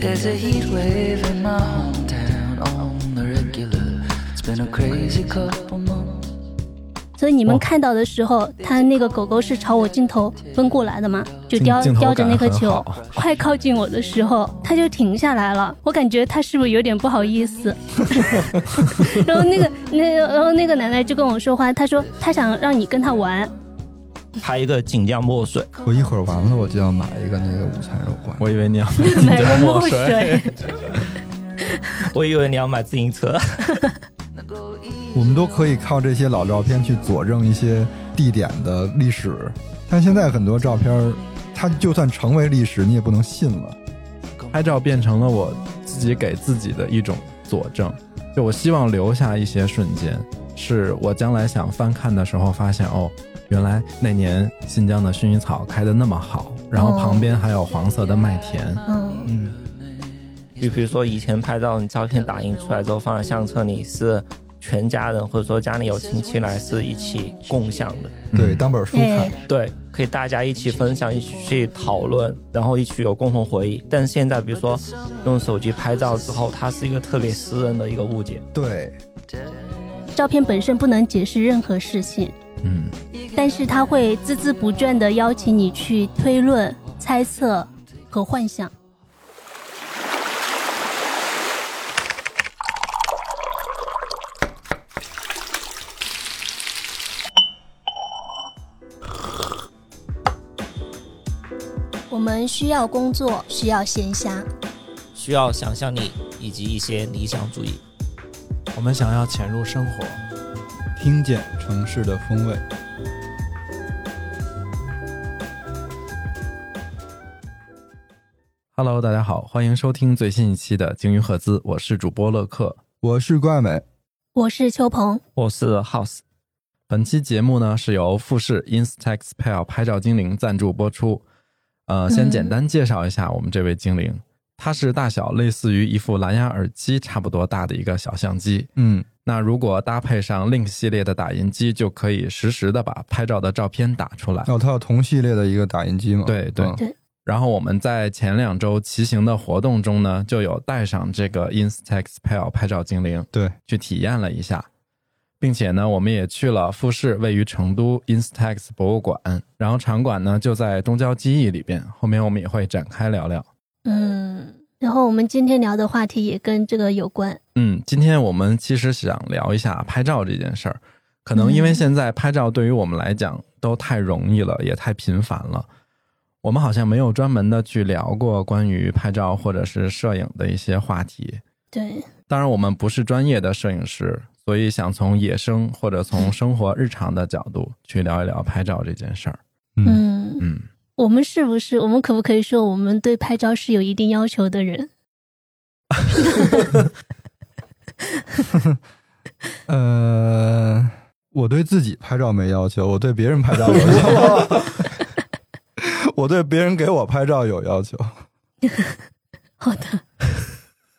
There's a heat wave in my hometown on the regular. It's been a crazy couple months. 所以你们看到的时候，它那个狗狗是朝我镜头奔过来的嘛，就叼叼着那颗球快靠近我的时候，它就停下来了。我感觉它是不是有点不好意思？然后那个那个然后那个奶奶就跟我说话，她说她想让你跟她玩，拍一个锦江墨水，我一会儿完了我就要买一个那个午餐肉罐。我以为你要买 墨水。我以为你要买自行车。我们都可以靠这些老照片去佐证一些地点的历史，但现在很多照片，它就算成为历史，你也不能信了。拍照变成了我自己给自己的一种佐证，就我希望留下一些瞬间，是我将来想翻看的时候发现哦，原来那年新疆的薰衣草开的那么好，然后旁边还有黄色的麦田，嗯，嗯，就比如说以前拍照，你照片打印出来之后放在相册里，是全家人或者说家里有亲戚来是一起共享的，对，嗯。当本书看。哎。对，可以大家一起分享，一起去讨论，然后一起有共同回忆。但是现在，比如说用手机拍照之后，它是一个特别私人的一个物件。对，照片本身不能解释任何事情，嗯，但是他会孜孜不倦地邀请你去推论、猜测和幻想。我们需要工作，需要闲暇，需要想象力以及一些理想主义。我们想要潜入生活，听见城市的风味。Hello，大家好，欢迎收听最新一期的鲸鱼赫兹，我是主播乐克。我是怪美，我是秋鹏。我是 House，本期节目呢是由富士 Instax Pal 拍照精灵赞助播出。呃，先嗯简单介绍一下我们这位精灵，它是大小类似于一副蓝牙耳机差不多大的一个小相机。嗯，那如果搭配上 Link 系列的打印机，就可以实时的把拍照的照片打出来。哦，它有同系列的一个打印机吗？对对嗯然后我们在前两周骑行的活动中呢，就有带上这个 Instax Pal 拍照精灵对，去体验了一下，并且呢，我们也去了富士位于成都 Instax 博物馆，然后场馆呢就在东郊记忆里边，后面我们也会展开聊聊。嗯，然后我们今天聊的话题也跟这个有关。嗯，今天我们其实想聊一下拍照这件事儿，可能因为嗯现在拍照对于我们来讲都太容易了，也太频繁了。我们好像没有专门的去聊过关于拍照或者是摄影的一些话题。对，当然，我们不是专业的摄影师，所以想从野生或者从生活日常的角度去聊一聊拍照这件事儿。嗯，嗯，我们是不是，我们可不可以说，我们对拍照是有一定要求的人？呃，我对自己拍照没要求，我对别人拍照有要求。我对别人给我拍照有要求。好的，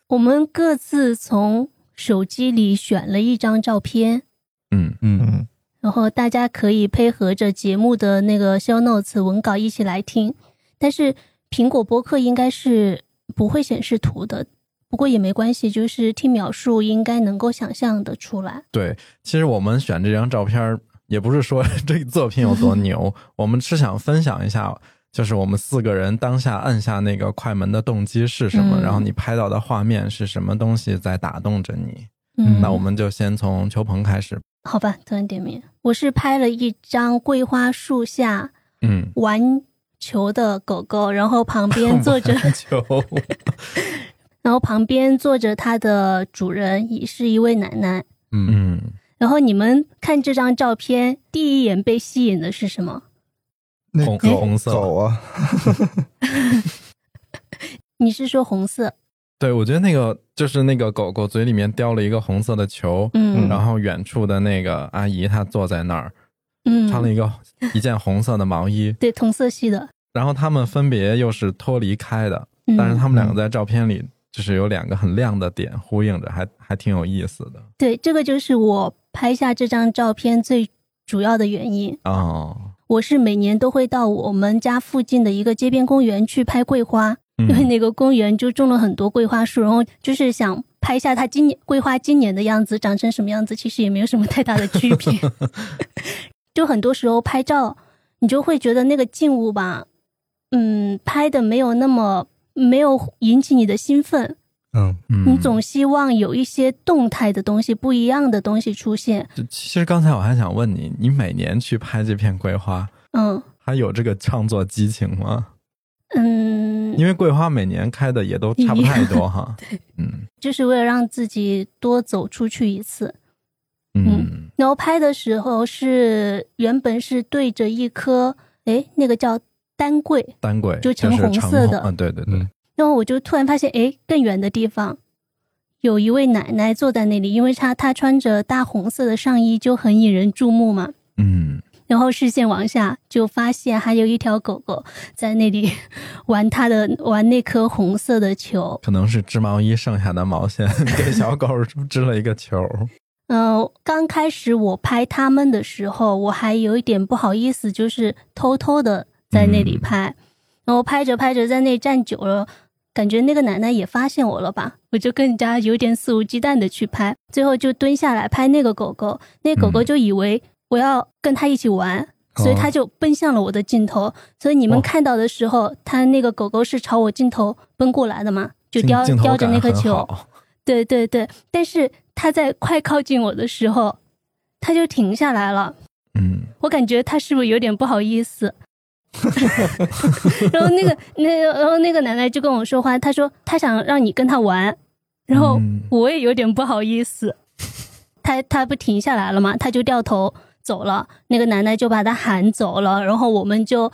我们各自从手机里选了一张照片，嗯嗯嗯，然后大家可以配合着节目的那个 show notes 文稿一起来听。但是苹果播客应该是不会显示图的，不过也没关系，就是听描述应该能够想象的出来。对，其实我们选这张照片儿，也不是说 这个作品有多牛，我们是想分享一下，就是我们四个人当下按下那个快门的动机是什么，嗯然后你拍到的画面是什么东西在打动着你。嗯，那我们就先从邱鹏开始。好吧，突然点名，我是拍了一张桂花树下嗯，玩球的狗狗，然后旁边 坐着，球。然后旁边坐着它的主人，也是一位奶奶。嗯，嗯，然后你们看这张照片，第一眼被吸引的是什么？那红狗红色狗啊，你是说红色？对，我觉得那个就是那个狗狗嘴里面叼了一个红色的球，嗯。然后远处的那个阿姨她坐在那儿，嗯，穿了一个一件红色的毛衣，对同色系的，然后他们分别又是脱离开的，嗯、但是他们两个在照片里就是有两个很亮的点呼应着，还还挺有意思的。对这个就是我拍下这张照片最主要的原因。哦。我是每年都会到我们家附近的一个街边公园去拍桂花，嗯因为那个公园就种了很多桂花树，然后就是想拍一下它今年桂花今年的样子长成什么样子，其实也没有什么太大的区别。就很多时候拍照，你就会觉得那个静物吧，嗯，拍的没有那么没有引起你的兴奋，嗯，嗯。你总希望有一些动态的东西、不一样的东西出现。其实刚才我还想问你，你每年去拍这片桂花，嗯。还有这个创作激情吗？嗯，因为桂花每年开的也都差不太多哈。对。嗯。就是为了让自己多走出去一次。嗯。然后拍的时候是原本是对着一棵，哎，那个叫丹桂，丹桂就橙是红色的。啊，对对对，嗯然后我就突然发现，诶，更远的地方有一位奶奶坐在那里，因为她她穿着大红色的上衣，就很引人注目嘛。嗯然后视线往下，就发现还有一条狗狗在那里 玩它的玩那颗红色的球。可能是织毛衣剩下的毛线 给小狗织了一个球。嗯、刚开始我拍他们的时候，我还有一点不好意思，就是偷偷的在那里拍，然后拍着拍着在那站久了，感觉那个奶奶也发现我了吧，我就更加有点肆无忌惮的去拍，最后就蹲下来拍那个狗狗，那狗狗嗯。就以为我要跟它一起玩。所以它就奔向了我的镜头，所以你们哦看到的时候，它那个狗狗是朝我镜头奔过来的嘛，就叼叼着那颗球，对对对，但是它在快靠近我的时候，它就停下来了。嗯。我感觉它是不是有点不好意思？然后那个那然后那个奶奶就跟我说话，她说她想让你跟她玩，然后嗯我也有点不好意思。她她不停下来了嘛，她就掉头走了，那个奶奶就把她喊走了，然后我们就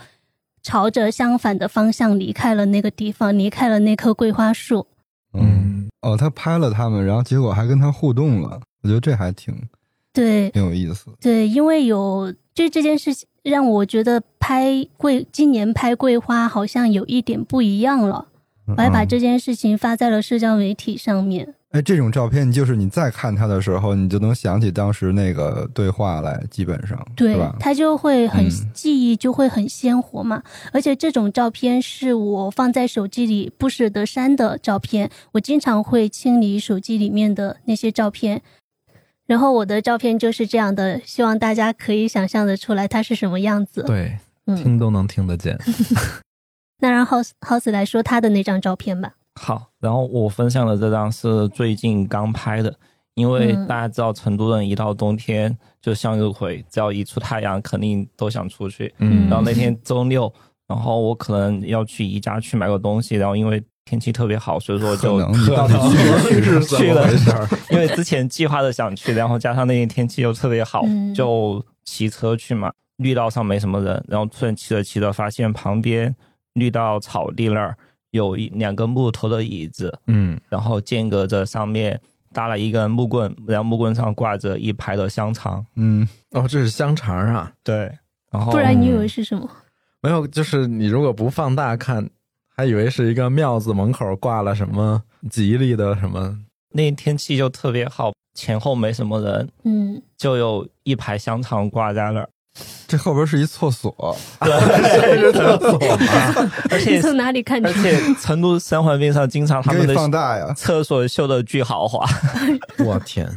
朝着相反的方向离开了那个地方，离开了那棵桂花树。嗯，嗯哦，他拍了他们，然后结果还跟他互动了，我觉得这还挺对，挺有意思。对，因为有就这件事情让我觉得拍桂今年拍桂花好像有一点不一样了，我还把嗯这件事情发在了社交媒体上面。哎，这种照片就是你再看它的时候，你就能想起当时那个对话来，基本上对吧？它就会很、嗯记忆就会很鲜活嘛，而且这种照片是我放在手机里不舍得删的照片，我经常会清理手机里面的那些照片。然后我的照片就是这样的，希望大家可以想象的出来它是什么样子。对，嗯，听都能听得见。那让 House House 来说他的那张照片吧。好，然后我分享的这张是最近刚拍的，因为嗯大家知道成都人一到冬天就向日葵，只要一出太阳，肯定都想出去。嗯然后那天周六，然后我可能要去宜家去买个东西，然后因为天气特别好，所以说就可能你到底去 是怎么回事儿？因为之前计划的想去，然后加上那天天气又特别好，嗯就骑车去嘛。绿道上没什么人，然后突然骑着骑着，发现旁边绿道草地那儿有一两个木头的椅子，嗯然后间隔着上面搭了一根木棍，然后木棍上挂着一排的香肠。嗯，哦，这是香肠啊？对，然后不然你以为是什么？没有，就是你如果不放大看，还以为是一个庙子门口挂了什么吉利的什么。那天气就特别好，前后没什么人，嗯，就有一排香肠挂在那儿。这后边是一厕所，对是厕所吗？而且从哪里看出而？且成都三环边上经常他们的放大呀。厕所修的巨豪华，我天，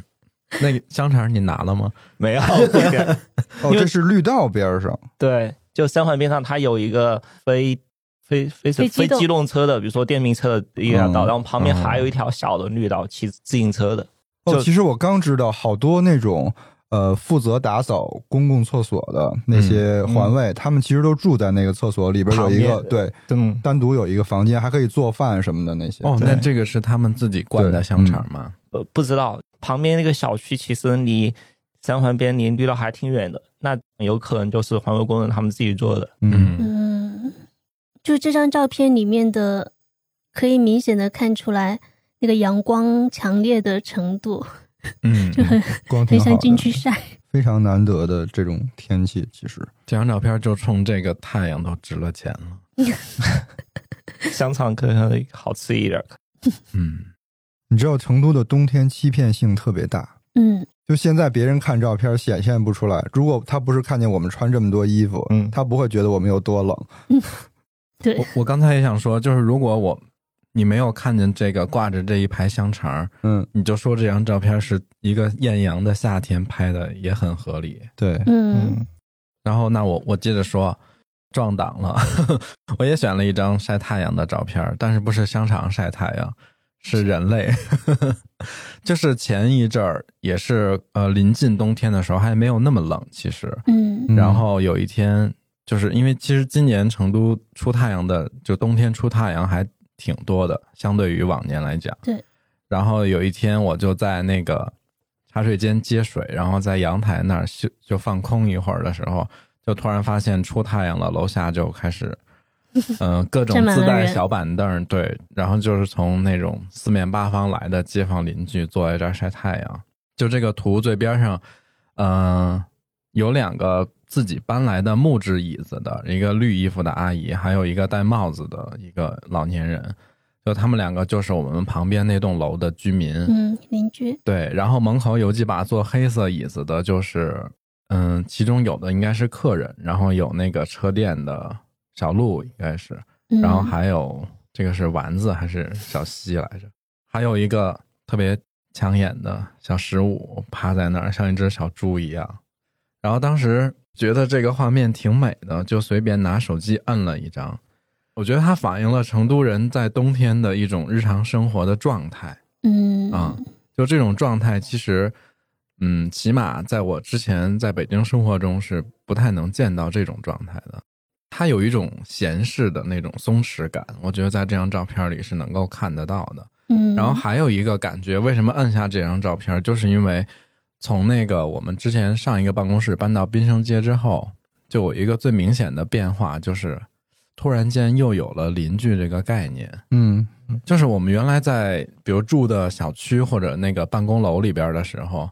那个香肠你拿了吗？没有。哦，这是绿道边上。对，就三环边上它有一个非非非非机动。非机动车的，比如说电瓶车的一条道，嗯然后旁边还有一条小的绿道，骑自行车的。哦，就其实我刚知道，好多那种呃负责打扫公共厕所的那些环卫，他们其实都住在那个厕所里边有一个对，嗯，单独有一个房间，还可以做饭什么的那些。哦，那这个是他们自己灌的香肠吗？呃，不知道旁边那个小区其实离三环边离绿道还挺远的，那有可能就是环卫工人他们自己做的。嗯，嗯，就这张照片里面的，可以明显的看出来那个阳光强烈的程度，嗯，就很光很想进，去晒。非常难得的这种天气，其实这张照片就冲这个太阳都值了钱了。香肠可能好吃一点。嗯，你知道成都的冬天欺骗性特别大。嗯就现在别人看照片显现不出来，如果他不是看见我们穿这么多衣服，嗯他不会觉得我们有多冷。对我，我刚才也想说，就是如果我你没有看见这个挂着这一排香肠，嗯，你就说这张照片是一个艳阳的夏天拍的，也很合理。对，嗯然后那我我接着说，撞档了，我也选了一张晒太阳的照片，但是不是香肠晒太阳，是人类。就是前一阵儿也是呃临近冬天的时候，还没有那么冷，其实。嗯嗯然后有一天，就是因为其实今年成都出太阳的，就冬天出太阳还挺多的，相对于往年来讲。对。然后有一天，我就在那个茶水间接水，然后在阳台那儿休就放空一会儿的时候，就突然发现出太阳了，楼下就开始，嗯、各种自带小板凳，对，然后就是从那种四面八方来的街坊邻居坐在这儿晒太阳。就这个图最边上，嗯、有两个自己搬来的木质椅子的，一个绿衣服的阿姨，还有一个戴帽子的一个老年人。就他们两个就是我们旁边那栋楼的居民。嗯，邻居，对，然后门口有几把坐黑色椅子的，就是嗯，其中有的应该是客人，然后有那个车店的小路应该是，嗯然后还有这个是丸子还是小西来着？还有一个特别抢眼的小十五趴在那儿，像一只小猪一样。然后当时觉得这个画面挺美的，就随便拿手机摁了一张。我觉得它反映了成都人在冬天的一种日常生活的状态。嗯啊就这种状态，其实，嗯，起码在我之前在北京生活中是不太能见到这种状态的。它有一种闲适的那种松弛感，我觉得在这张照片里是能够看得到的。嗯，然后还有一个感觉，为什么摁下这张照片，就是因为从那个我们之前上一个办公室搬到滨生街之后，就有一个最明显的变化，就是突然间又有了邻居这个概念。嗯就是我们原来在比如住的小区或者那个办公楼里边的时候，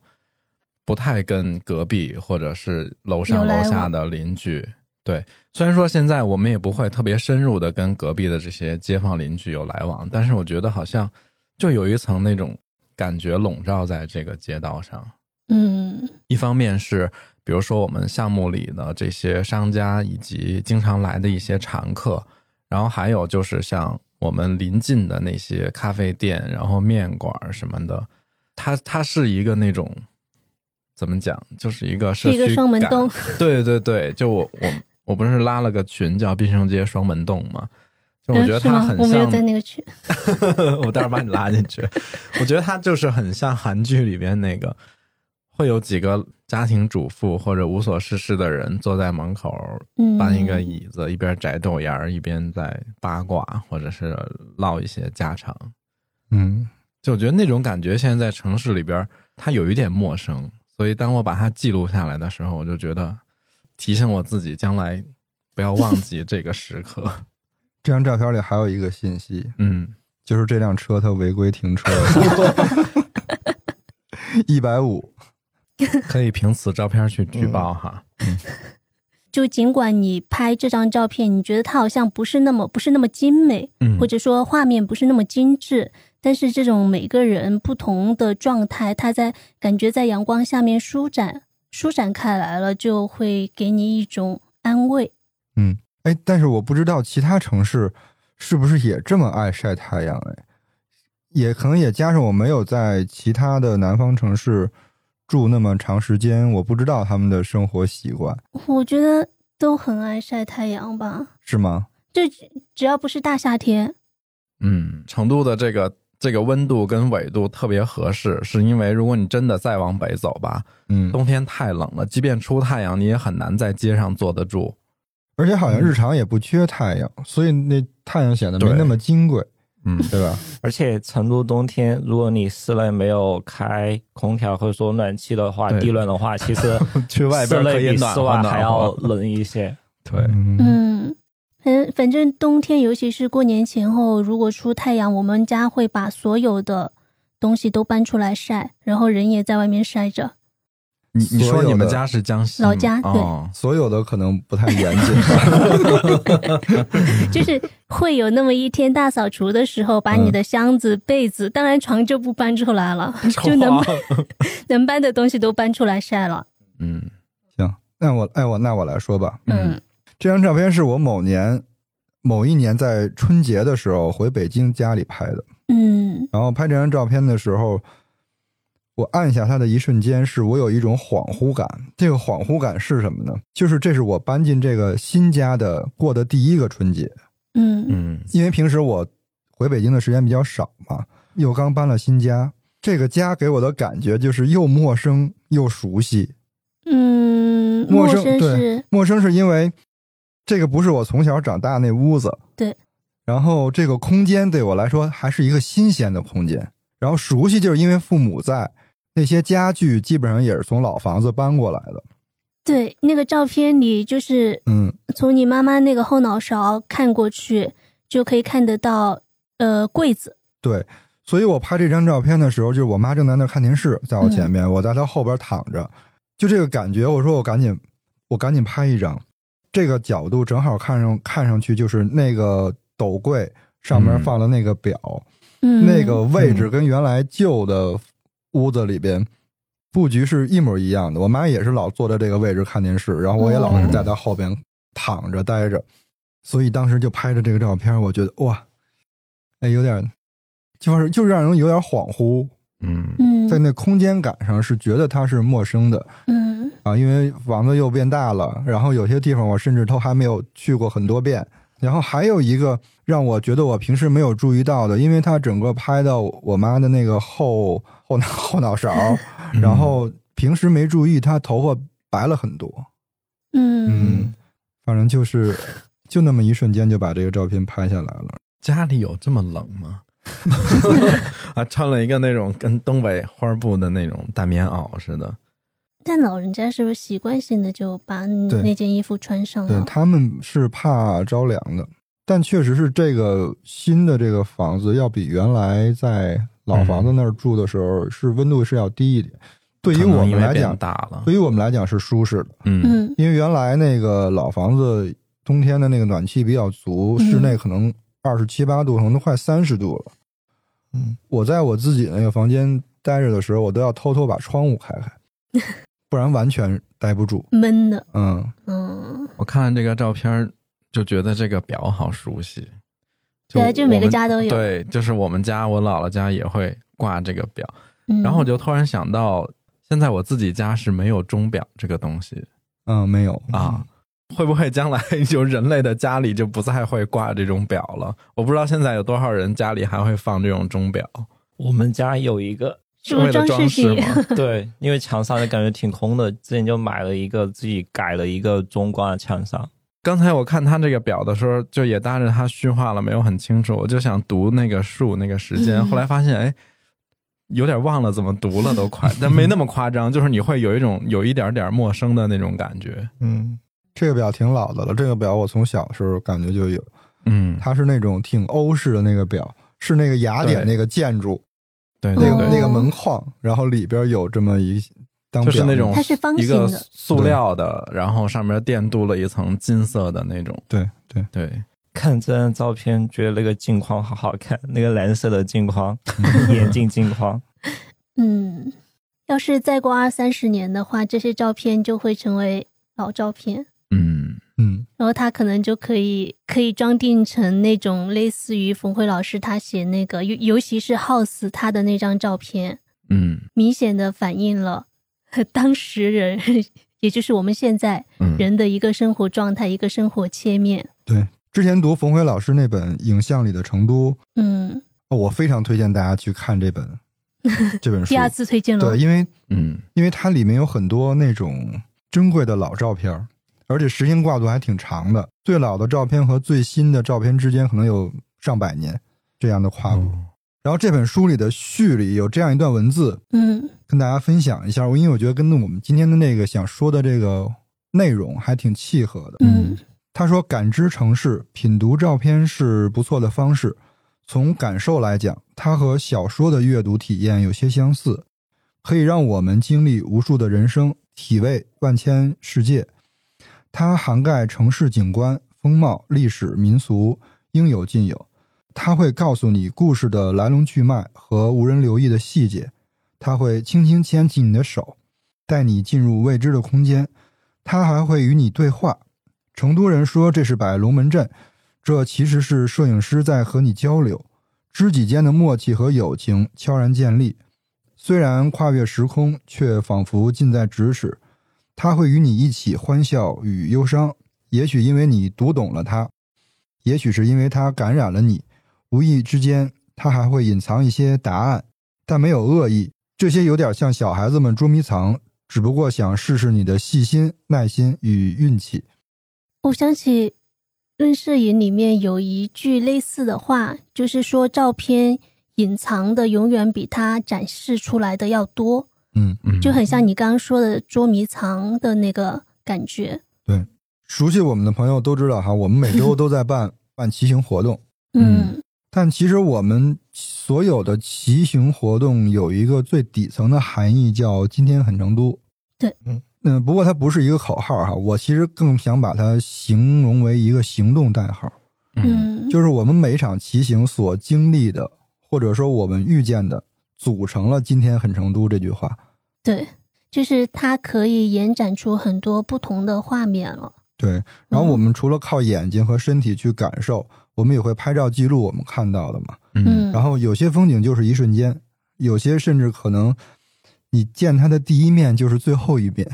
不太跟隔壁或者是楼上楼下的邻居。对，虽然说现在我们也不会特别深入的跟隔壁的这些街坊邻居有来往，但是我觉得好像就有一层那种感觉笼罩在这个街道上。嗯一方面是比如说我们项目里的这些商家以及经常来的一些常客，然后还有就是像我们临近的那些咖啡店，然后面馆什么的，它它是一个那种怎么讲，就是一个社区是一个双门感洞。对对对，就我我我不是拉了个群叫滨生街双门洞吗？就我觉得它很我没有像在那个群。我待会儿把你拉进去。我觉得它就是很像韩剧里边那个，会有几个家庭主妇或者无所事事的人坐在门口嗯，搬一个椅子，一边摘豆芽儿，一边在八卦或者是唠一些家常。嗯就我觉得那种感觉，现在在城市里边它有一点陌生，所以当我把它记录下来的时候，我就觉得提醒我自己，将来不要忘记这个时刻。这张照片里还有一个信息，嗯，就是这辆车它违规停车，一百五。可以凭此照片去举报哈。就尽管你拍这张照片，你觉得它好像不是那么不是那么精美，嗯，或者说画面不是那么精致，但是这种每个人不同的状态，他在感觉在阳光下面舒展舒展开来了，就会给你一种安慰。嗯，哎，但是我不知道其他城市是不是也这么爱晒太阳？哎，也可能也加上我没有在其他的南方城市住那么长时间，我不知道他们的生活习惯。我觉得都很爱晒太阳吧，是吗？就只要不是大夏天，嗯，成都的这个这个温度跟纬度特别合适，是因为如果你真的再往北走吧，嗯，冬天太冷了，即便出太阳，你也很难在街上坐得住。而且好像日常也不缺太阳，所以那太阳显得没那么金贵，嗯，对吧？而且成都冬天，如果你室内没有开空调或者说暖气的话，地暖的话，其实 去外边可以比室暖和暖外还要。冷一些。对，嗯嗯，反反正冬天，尤其是过年前后，如果出太阳，我们家会把所有的东西都搬出来晒，然后人也在外面晒着。你你说你们家是江西老家对。哦。所有的可能不太严谨。就是会有那么一天大扫除的时候，把你的箱子、被子，当然床就不搬出来了，就能搬 能搬的东西都搬出来晒了。嗯。行，那我哎我那我来说吧。嗯。这张照片是我某年某一年在春节的时候回北京家里拍的。嗯。然后拍这张照片的时候，我按下它的一瞬间，是我有一种恍惚感。这个恍惚感是什么呢？就是这是我搬进这个新家的过的第一个春节。嗯嗯因为平时我回北京的时间比较少嘛，又刚搬了新家，这个家给我的感觉就是又陌生又熟悉。嗯，陌陌生生对是陌生是因为这个不是我从小长大那屋子，对。然后这个空间对我来说还是一个新鲜的空间，然后熟悉就是因为父母在，那些家具基本上也是从老房子搬过来的。对那个照片里，就是嗯，从你妈妈那个后脑勺看过去，就可以看得到呃柜子。对。所以我拍这张照片的时候，就是我妈正在那看电视，在我前面，我在她后边躺着，就这个感觉。我说我赶紧，我赶紧拍一张，这个角度正好看上看上去就是那个斗柜上面嗯放的那个表，嗯，那个位置跟原来旧的屋子里边布局是一模一样的。我妈也是老坐在这个位置看电视，然后我也老是在她后边躺着待着，所以当时就拍着这个照片，我觉得哇，哎，有点就是就让人有点恍惚，嗯嗯在那空间感上是觉得它是陌生的嗯啊，因为房子又变大了，然后有些地方我甚至都还没有去过很多遍。然后还有一个让我觉得我平时没有注意到的，因为它整个拍到我妈的那个后后脑后脑勺，然后平时没注意，她头发白了很多。嗯嗯，反正就是就那么一瞬间就把这个照片拍下来了。家里有这么冷吗？啊，穿了一个那种跟东北花布的那种大棉袄似的。但老人家是不是习惯性的就把那件衣服穿上了？对他们是怕着凉的，但确实是这个新的这个房子要比原来在老房子那儿住的时候是温度是要低一点。对于我们来讲，大了，对于我们来讲是舒适的，嗯嗯因为原来那个老房子冬天的那个暖气比较足，嗯室内可能二十七八度，可能都快三十度了。嗯，我在我自己那个房间待着的时候，我都要偷偷把窗户开开，不然完全待不住。闷的，嗯，嗯，我看这个照片就觉得这个表好熟悉。对啊就每个家都有。对，就是我们家我姥姥家也会挂这个表，嗯。然后我就突然想到，现在我自己家是没有钟表这个东西。嗯，没有。啊，会不会将来就人类的家里就不再会挂这种表了？我不知道现在有多少人家里还会放这种钟表，我们家有一个，是不是为了装饰？吗？对，因为墙上就感觉挺空的，之前就买了一个，自己改了一个中挂的墙上。刚才我看他这个表的时候，就也搭着他虚化了，没有很清楚，我就想读那个数那个时间，嗯后来发现哎，有点忘了怎么读了，都快，但没那么夸张，就是你会有一种有一点点陌生的那种感觉。嗯，这个表挺老的了。这个表我从小时候感觉就有，嗯，它是那种挺欧式的那个表，是那个雅典那个建筑，对对对，那个那个门框，然后里边有这么一当就是那种它是方一个形的塑料的，然后上面电镀了一层金色的那种。对对，对，看这张照片，觉得那个镜框好好看，那个蓝色的镜框，眼镜镜框。嗯，要是再过二三十年的话，这些照片就会成为老照片，嗯嗯然后他可能就可以可以装订成那种类似于冯辉老师他写那个，尤尤其是 House 他的那张照片，嗯明显的反映了 当时人，也就是我们现在嗯，人的一个生活状态，一个生活切面。对。之前读冯辉老师那本《影像里的成都》，嗯，哦我非常推荐大家去看这本 这本书第。二次推荐了。对，因为嗯因为它里面有很多那种珍贵的老照片儿，而且时间跨度还挺长的。最老的照片和最新的照片之间可能有上百年这样的跨度。哦然后这本书里的序里有这样一段文字，嗯跟大家分享一下。因为我觉得跟我们今天的那个想说的这个内容还挺契合的。嗯他说：“感知城市，品读照片是不错的方式。从感受来讲，它和小说的阅读体验有些相似，可以让我们经历无数的人生，体味万千世界。它涵盖城市景观、风貌、历史、民俗，应有尽有。它会告诉你故事的来龙去脉和无人留意的细节。它会轻轻牵起你的手，带你进入未知的空间。它还会与你对话。”成都人说这是摆龙门阵，这其实是摄影师在和你交流，知己间的默契和友情悄然建立。虽然跨越时空，却仿佛近在咫尺。他会与你一起欢笑与忧伤，也许因为你读懂了他，也许是因为他感染了你。无意之间，他还会隐藏一些答案，但没有恶意。这些有点像小孩子们捉迷藏，只不过想试试你的细心、耐心与运气。我想起《论摄影》里面有一句类似的话，就是说照片隐藏的永远比它展示出来的要多。嗯，嗯就很像你刚刚说的捉迷藏的那个感觉。对熟悉我们的朋友都知道哈，我们每周都在办 办骑行活动，嗯但其实我们所有的骑行活动有一个最底层的含义，叫“今天很成都”。对，嗯嗯，不过它不是一个口号哈，我其实更想把它形容为一个行动代号，嗯，就是我们每一场骑行所经历的，或者说我们遇见的，组成了“今天很成都”这句话。对，就是它可以延展出很多不同的画面了。对，然后我们除了靠眼睛和身体去感受，我们也会拍照记录我们看到的嘛。嗯，然后有些风景就是一瞬间，有些甚至可能你见它的第一面就是最后一面。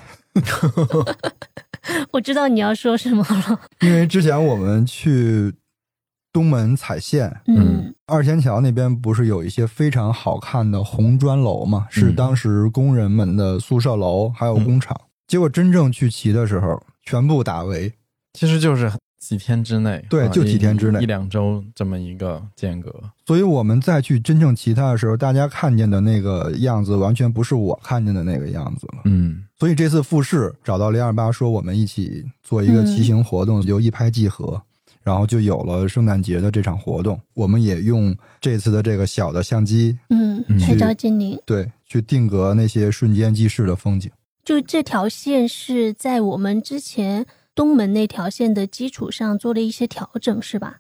我知道你要说什么了。因为之前我们去东门彩线，嗯二仙桥那边不是有一些非常好看的红砖楼嘛？是嗯当时工人们的宿舍楼，还有工厂。结果真正去骑的时候，全部打围。其实就是几天之内，啊对就几天之内一一两周这么一个间隔。所以我们再去真正骑它的时候，大家看见的那个样子，完全不是我看见的那个样子了。嗯所以这次复试找到零二八，说我们一起做一个骑行活动，就一拍即合，然后就有了圣诞节的这场活动。我们也用这次的这个小的相机，嗯嗯，拍照精灵。对，去定格那些瞬间即逝的风景。就这条线是在我们之前东门那条线的基础上做了一些调整，是吧？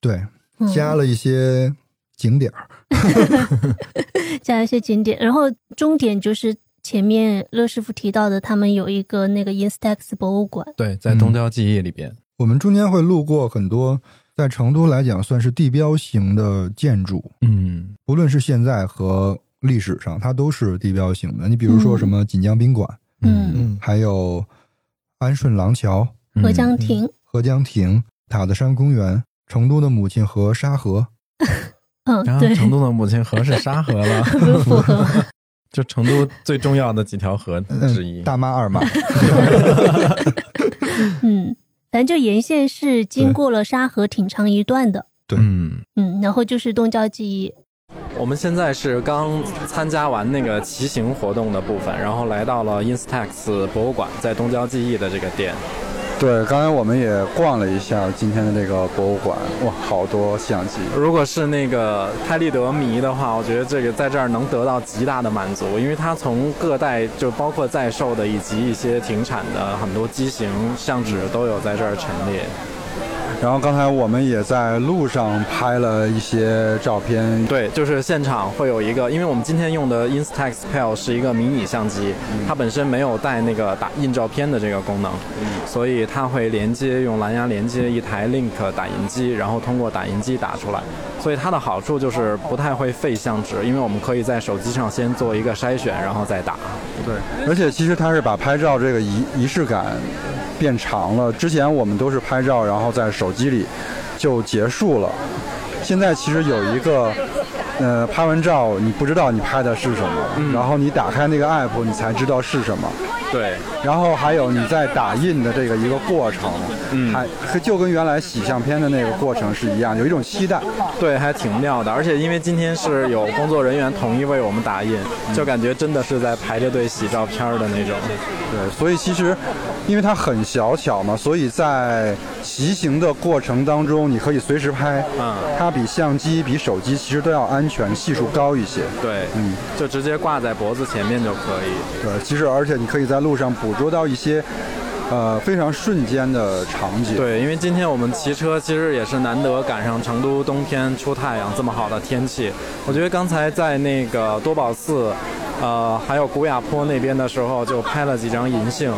对，嗯、加了一些景点儿。加了一些景点，然后终点就是前面乐师傅提到的，他们有一个那个 Instax 博物馆。对，在东郊记忆里边，我们中间会路过很多在成都来讲算是地标型的建筑，嗯不论是现在和历史上，它都是地标型的。你比如说什么锦江宾馆，嗯嗯，还有安顺廊桥、合江亭，合江亭、塔子山公园、成都的母亲河沙河。嗯，然后对，成都的母亲河是沙河了，不符合。就成都最重要的几条河之一。嗯，大妈二妈。嗯，反正就沿线是经过了沙河挺长一段的。对嗯，嗯，然后就是东郊记忆。我们现在是刚参加完那个骑行活动的部分，然后来到了 Instax 博物馆，在东郊记忆的这个店。对，刚才我们也逛了一下今天的这个博物馆，哇，好多相机。如果是那个拍立得迷的话，我觉得这个在这儿能得到极大的满足，因为它从各代就包括在售的以及一些停产的很多机型相纸都有在这儿陈列。然后刚才我们也在路上拍了一些照片，对，就是现场会有一个，因为我们今天用的 Instax Pal 是一个迷你相机，它本身没有带那个打印照片的这个功能，所以它会连接用蓝牙连接一台 Link 打印机，然后通过打印机打出来。所以它的好处就是不太会费相纸，因为我们可以在手机上先做一个筛选，然后再打。对，而且其实它是把拍照这个仪仪式感变长了。之前我们都是拍照，然后在手手机里就结束了。现在其实有一个，呃，拍完照你不知道你拍的是什么，嗯然后你打开那个 app，你才知道是什么。对，然后还有你在打印的这个一个过程，嗯还就跟原来洗相片的那个过程是一样，有一种期待。对，还挺妙的。而且因为今天是有工作人员统一为我们打印，就感觉真的是在排着队洗照片的那种。对，所以其实因为它很小巧嘛，所以在骑行的过程当中，你可以随时拍。嗯，它比相机、比手机其实都要安全，系数高一些。对，嗯，就直接挂在脖子前面就可以。对，其实而且你可以在路上捕捉到一些，呃，非常瞬间的场景。对，因为今天我们骑车其实也是难得赶上成都冬天出太阳这么好的天气。我觉得刚才在那个多宝寺，呃，还有古雅坡那边的时候，就拍了几张银杏。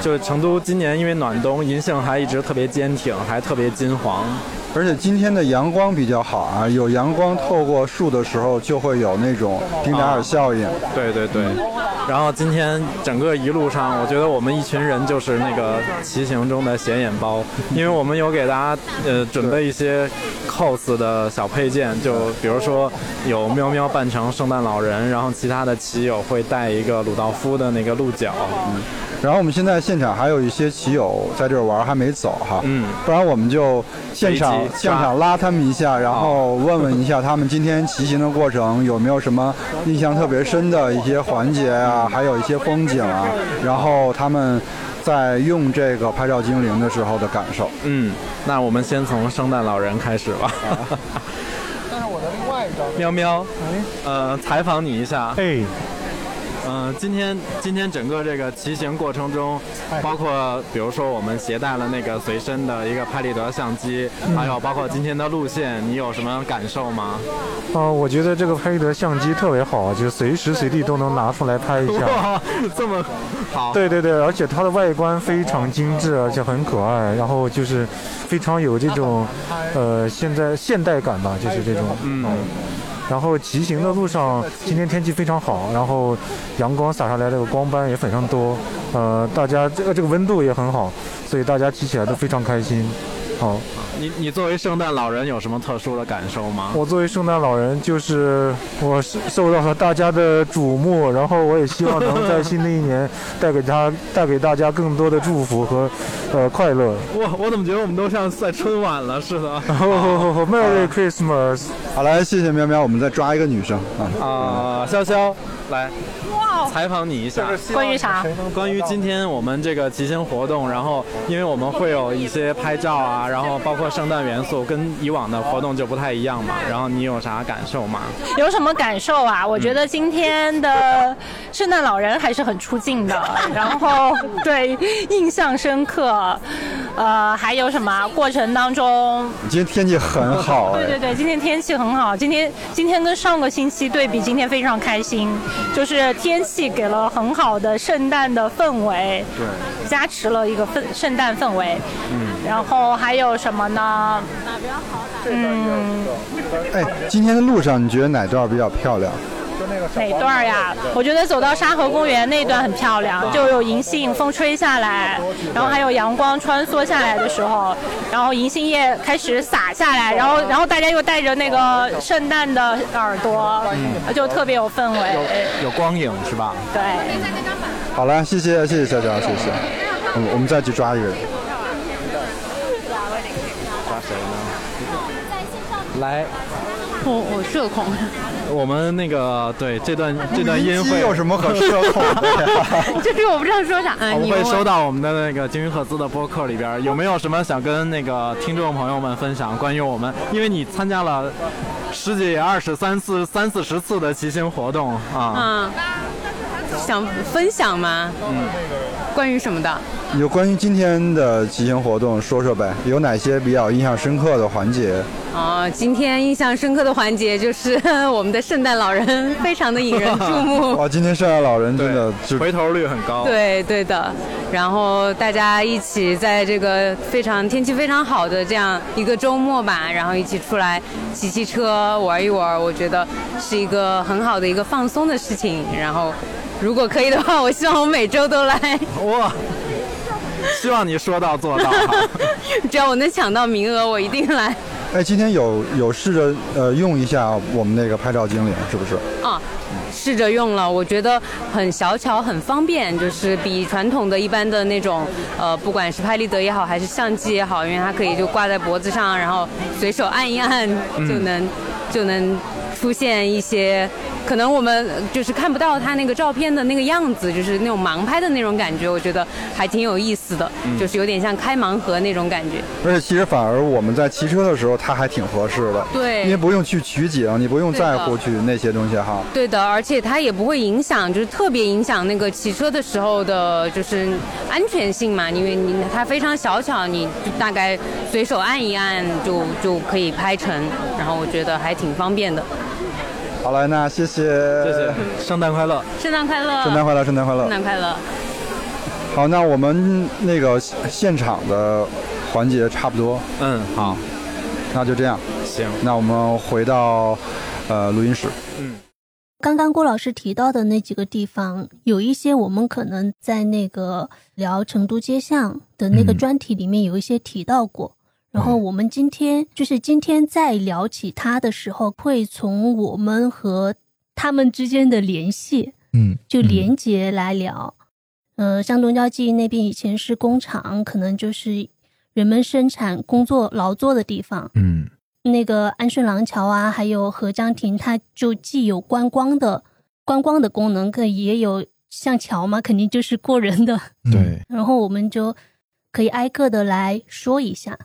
就成都今年因为暖冬，银杏还一直特别坚挺，还特别金黄。而且今天的阳光比较好啊，有阳光透过树的时候，就会有那种丁达尔效应。对对对，然后今天整个一路上，我觉得我们一群人就是那个骑行中的显眼包，因为我们有给大家呃准备一些 cos 的小配件，就比如说有喵喵扮成圣诞老人，然后其他的骑友会带一个鲁道夫的那个鹿角，嗯然后我们现在现场还有一些骑友在这儿玩，还没走哈。嗯，不然我们就现场现场拉他们一下，然后问问一下他们今天骑行的过程有没有什么印象特别深的一些环节啊，还有一些风景啊，然后他们在用这个拍照精灵的时候的感受。嗯，那我们先从圣诞老人开始吧。但是我的另外一张，喵喵，呃，采访你一下，哎，嗯，今天今天整个这个骑行过程中，包括比如说我们携带了那个随身的一个拍立得相机，还有包括今天的路线，你有什么感受吗？啊、我觉得这个拍立得相机特别好，就是随时随地都能拿出来拍一下。哇，这么好，对对对，而且它的外观非常精致，而且很可爱，然后就是非常有这种呃现在现代感吧，就是这种嗯然后骑行的路上，今天天气非常好，然后阳光洒下来，这个光斑也非常多，呃，大家这个这个温度也很好，所以大家骑起来都非常开心。好，你你作为圣诞老人有什么特殊的感受吗？我作为圣诞老人，就是我是受到了大家的瞩目，然后我也希望能在新的一年 带给他带给大家更多的祝福和呃快乐。我我怎么觉得我们都像在春晚了似的？，Merry Christmas！好来，谢谢喵喵，我们再抓一个女生啊。啊，潇潇，来，采访你一下，关于啥？关于今天我们这个骑行活动，然后因为我们会有一些拍照啊，然后包括圣诞元素，跟以往的活动就不太一样嘛。然后你有啥感受吗？有什么感受啊？我觉得今天的圣诞老人还是很出镜的，然后对印象深刻。呃，还有什么过程当中？今天天气很好哎对对，对，今天天气很好，今天今天跟上个星期对比，今天非常开心，就是天气给了很好的圣诞的氛围，对，加持了一个氛圣诞氛围。嗯，然后还有什么呢？哪边好嗯，哎，今天的路上你觉得哪段比较漂亮？哪段呀？我觉得走到沙河公园那段很漂亮，就有银杏风吹下来，然后还有阳光穿梭下来的时候，然后银杏叶开始洒下来，然后然后大家又带着那个圣诞的耳朵，就特别有氛围。有光影是吧？对，好了，谢谢谢谢小乔，谢谢。我们我们再去抓一个人。抓谁呢？来，我我社恐，我们那个对这段这段音机会有什么可社恐的呀？就是我不知道说啥。嗯，我们会收到我们的那个金鱼赫兹的播客里边，有没有什么想跟那个听众朋友们分享关于我们？因为你参加了十几、二十三次、三四十次的骑行活动啊，嗯，想分享吗？嗯，关于什么的？有关于今天的骑行活动说说呗，有哪些比较印象深刻的环节？哦，今天印象深刻的环节就是 我们的圣诞老人非常的引人注目。哇，今天圣诞老人真的就回头率很高。对对的，然后大家一起在这个非常天气非常好的这样一个周末吧，然后一起出来骑骑车玩一玩，我觉得是一个很好的一个放松的事情。然后如果可以的话，我希望我每周都来，哇，希望你说到做到。只要我能抢到名额，我一定来。哎，今天有有试着呃用一下我们那个拍照精灵，是不是？啊，试着用了，我觉得很小巧，很方便，就是比传统的一般的那种，呃，不管是拍立得也好，还是相机也好，因为它可以就挂在脖子上，然后随手按一按就能、就能出现一些。可能我们就是看不到他那个照片的那个样子，就是那种盲拍的那种感觉，我觉得还挺有意思的，就是有点像开盲盒那种感觉。而且其实反而我们在骑车的时候，它还挺合适的。对因为不用去取景，你不用在乎去那些东西哈。对的，而且它也不会影响，就是特别影响那个骑车的时候的，就是安全性嘛。因为你它非常小巧，你大概随手按一按就就可以拍成，然后我觉得还挺方便的。好了，那谢谢，谢谢，圣诞快乐。圣诞快乐！圣诞快乐，圣诞快乐圣。诞快乐！好，那我们那个现场的环节差不多。嗯，好。那就这样，行，那我们回到呃录音室。嗯刚刚郭老师提到的那几个地方，有一些我们可能在那个聊成都街巷的那个嗯专题里面有一些提到过。然后我们今天就是今天在聊起他的时候，会从我们和他们之间的联系，嗯，就连接来聊。呃，像东郊记忆那边以前是工厂，可能就是人们生产工作劳作的地方。嗯那个安顺廊桥啊，还有合江亭，它就既有观光的观光的功能，可也有像桥嘛，肯定就是过人的。对，然后我们就可以挨个的来说一下。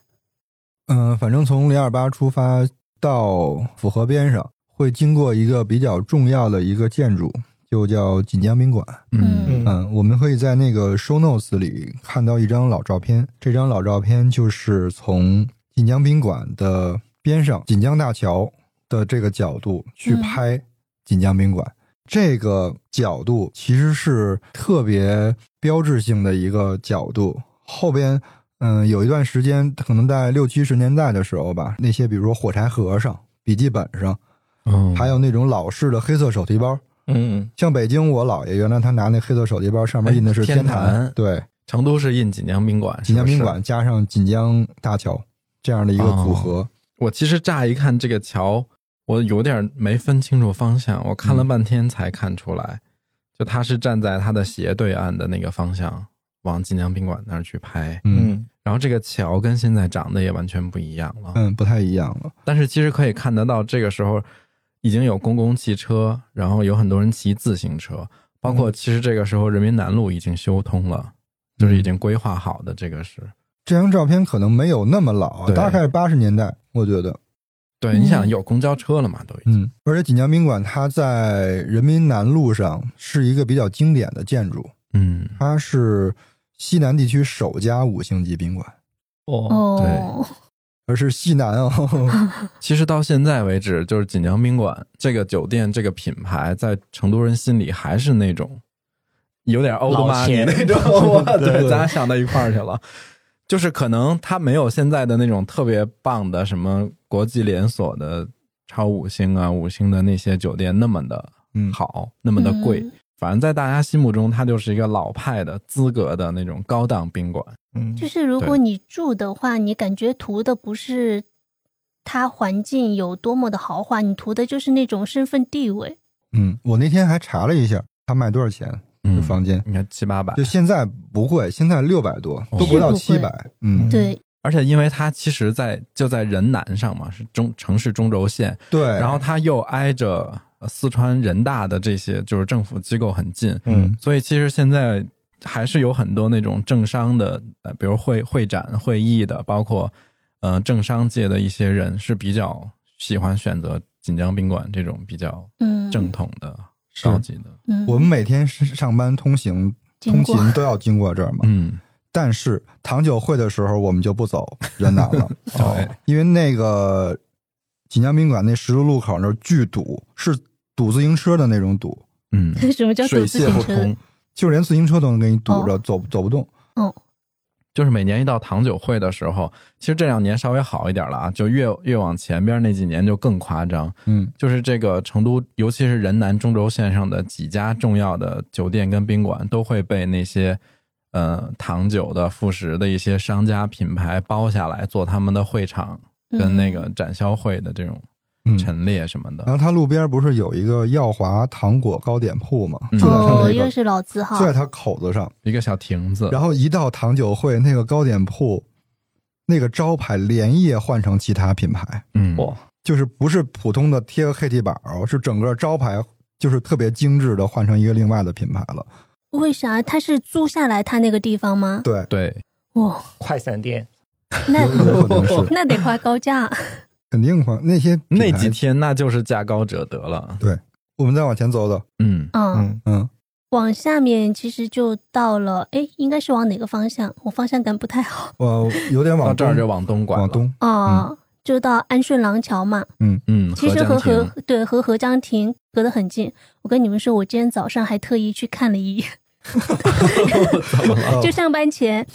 嗯、反正从零二八出发到府河边上，会经过一个比较重要的一个建筑，就叫锦江宾馆。嗯嗯，我们可以在那个 show notes 里看到一张老照片，这张老照片就是从锦江宾馆的边上锦江大桥的这个角度去嗯拍锦江宾馆。这个角度其实是特别标志性的一个角度。后边，嗯，有一段时间，可能在六七十年代的时候吧，那些比如说火柴盒上、笔记本上，嗯，还有那种老式的黑色手提包，嗯，像北京我姥爷原来他拿那黑色手提包，上面印的是哎天坛，坛对，成都是印锦江宾馆，锦江宾馆加上锦江大桥这样的一个组合。我其实乍一看这个桥，我有点没分清楚方向，我看了半天才看出来，就他是站在他的斜对岸的那个方向，往锦江宾馆那儿去拍。嗯然后这个桥跟现在长得也完全不一样了。嗯，不太一样了。但是其实可以看得到，这个时候已经有公共汽车，然后有很多人骑自行车，包括其实这个时候人民南路已经修通了，就是已经规划好的。这个是这张照片可能没有那么老，对大概是八十年代，我觉得。对，嗯你想有公交车了嘛？都已经。嗯，而且锦江宾馆它在人民南路上是一个比较经典的建筑，嗯，它是西南地区首家五星级宾馆，哦，对，而是西南哦。其实到现在为止，就是锦江宾馆这个酒店这个品牌，在成都人心里还是那种有点 old money 那种。对对，咱俩想到一块儿去了。就是可能它没有现在的那种特别棒的什么国际连锁的超五星啊、五星的那些酒店那么的嗯，好，那么的贵。嗯反正在大家心目中，它就是一个老派的资格的那种高档宾馆。嗯，就是如果你住的话，你感觉图的不是它环境有多么的豪华，你图的就是那种身份地位。嗯，我那天还查了一下，它卖多少钱？嗯，房间你看七八百，就现在不贵，现在六百多，哦都不到七百。嗯，对，而且因为它其实在就在人南上嘛，是中城市中轴线，对。然后它又挨着呃四川人大的这些就是政府机构很近，嗯所以其实现在还是有很多那种政商的，呃，比如会会展、会议的，包括呃政商界的一些人是比较喜欢选择锦江宾馆这种比较嗯，正统的、是高级的。嗯，我们每天上班通行通勤都要经过这儿嘛。嗯，但是糖酒会的时候，我们就不走人南了，哦，因为那个锦江宾馆那十字路口那儿巨堵，是堵自行车的那种堵，嗯，什么叫走水泄不自行车的？通。就连自行车都能给你堵着，哦走走不动。哦，就是每年一到糖酒会的时候，其实这两年稍微好一点了啊，就越越往前边那几年就更夸张。嗯就是这个成都，尤其是人南中轴线上的几家重要的酒店跟宾馆，都会被那些呃糖酒的副食的一些商家品牌包下来做他们的会场跟那个展销会的这种嗯。陈列什么的。然后它路边不是有一个耀华糖果糕点铺吗？嗯就在它哦，那个，又是老字号就，在它口子上。一个小亭子，然后一到糖酒会，那个糕点铺那个招牌连夜换成其他品牌，嗯，哇，就是不是普通的贴个黑地板儿，是整个招牌就是特别精致的换成一个另外的品牌了。为啥？他是租下来他那个地方吗？对，对，哇，快闪店，那有可能是那得花高价。肯定花那些那几天那就是价高者得了。对我们再往前走走，嗯，嗯，嗯，嗯，往下面其实就到了，哎，应该是往哪个方向？我方向感不太好。我有点往这儿就往东拐往。东，哦，就到安顺廊桥嘛。嗯嗯，其实和和对和合江亭隔得很近。我跟你们说，我今天早上还特意去看了一眼？就上班前，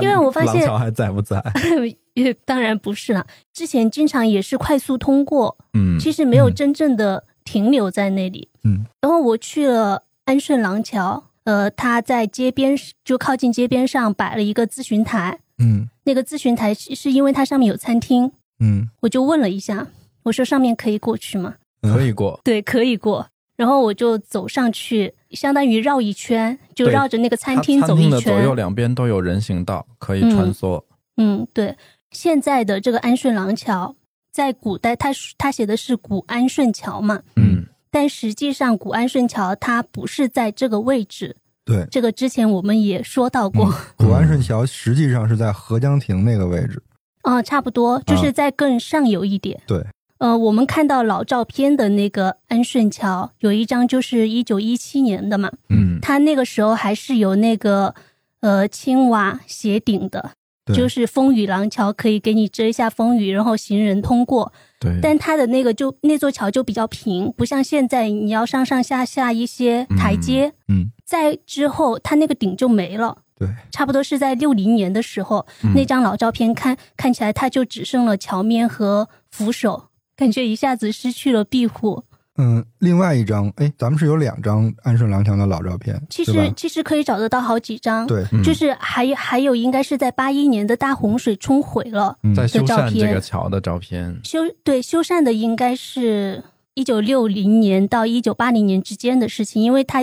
因为我发现廊桥还在不在？也当然不是了，之前经常也是快速通过，嗯，其实没有嗯真正的停留在那里。嗯，然后我去了安顺廊桥，呃，他在街边就靠近街边上摆了一个咨询台，嗯那个咨询台是是因为它上面有餐厅，嗯我就问了一下，我说上面可以过去吗？可以过。对，可以过。然后我就走上去，相当于绕一圈，就绕着那个餐厅走一餐厅的左右。两边都有人行道可以穿梭。嗯，对。现在的这个安顺廊桥，在古代它它写的是古安顺桥嘛，嗯但实际上古安顺桥它不是在这个位置。对，这个之前我们也说到过，古安顺桥实际上是在合江亭那个位置。啊、差不多就是在更上游一点。对，呃，我们看到老照片的那个安顺桥，有一张就是一九一七年的嘛，嗯它那个时候还是有那个呃青瓦斜顶的，对就是风雨廊桥，可以给你遮一下风雨，然后行人通过。对，但它的那个就那座桥就比较平，不像现在你要上上下下一些台阶。嗯，在之后它那个顶就没了。对，差不多是在六零年的时候，嗯那张老照片看看起来它就只剩了桥面和扶手，感觉一下子失去了庇护。嗯，另外一张，哎，咱们是有两张安顺廊桥的老照片，其实其实可以找得到好几张，对，嗯。就是还有还有应该是在八一年的大洪水冲毁了，嗯。在修照缮这片。个桥的照片。修对修缮的应该是一九六零年到一九八零年之间的事情，因为它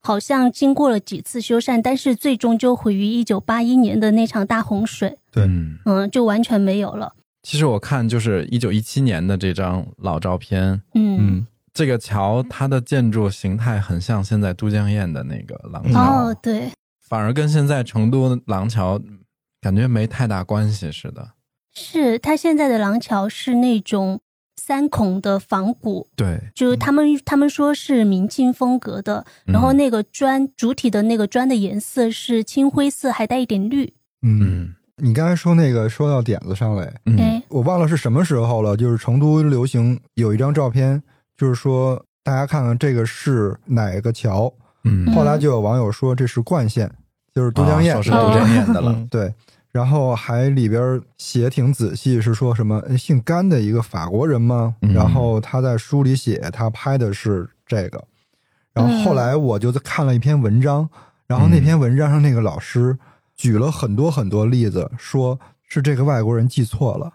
好像经过了几次修缮，但是最终就毁于一九八一年的那场大洪水，对。嗯。嗯，就完全没有了，其实我看就是一九一七年的这张老照片，嗯。嗯，这个桥它的建筑形态很像现在都江堰的那个廊桥，哦，对，反而跟现在成都廊桥感觉没太大关系似的。是它现在的廊桥是那种三孔的仿古，对，就是他们他们说是明清风格的，然后嗯那个砖主体的那个砖的颜色是青灰色，还带一点绿。嗯，嗯你刚才说那个说到点子上来，嗯。哎，我忘了是什么时候了，就是成都流行有一张照片，就是说大家看看这个是哪个桥，嗯，后来就有网友说这是冠县，就是都江堰，啊是都江堰的了。嗯对，然后还里边写挺仔细，是说什么呃姓甘的一个法国人吗？嗯。然后他在书里写他拍的是这个，然后后来我就看了一篇文章，然后那篇文章上那个老师举了很多很多例子，说是这个外国人记错了，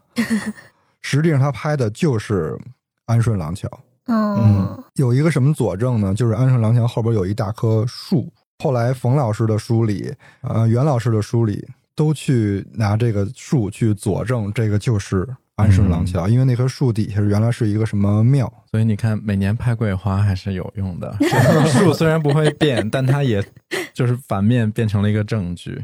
实际上他拍的就是安顺廊桥。嗯有一个什么佐证呢？就是安顺廊桥后边有一大棵树。后来冯老师的书里，呃，袁老师的书里都去拿这个树去佐证，这个就是安顺廊桥，因为那棵树底下原来是一个什么庙。所以你看，每年拍桂花还是有用的。树虽然不会变，但它也就是反面变成了一个证据。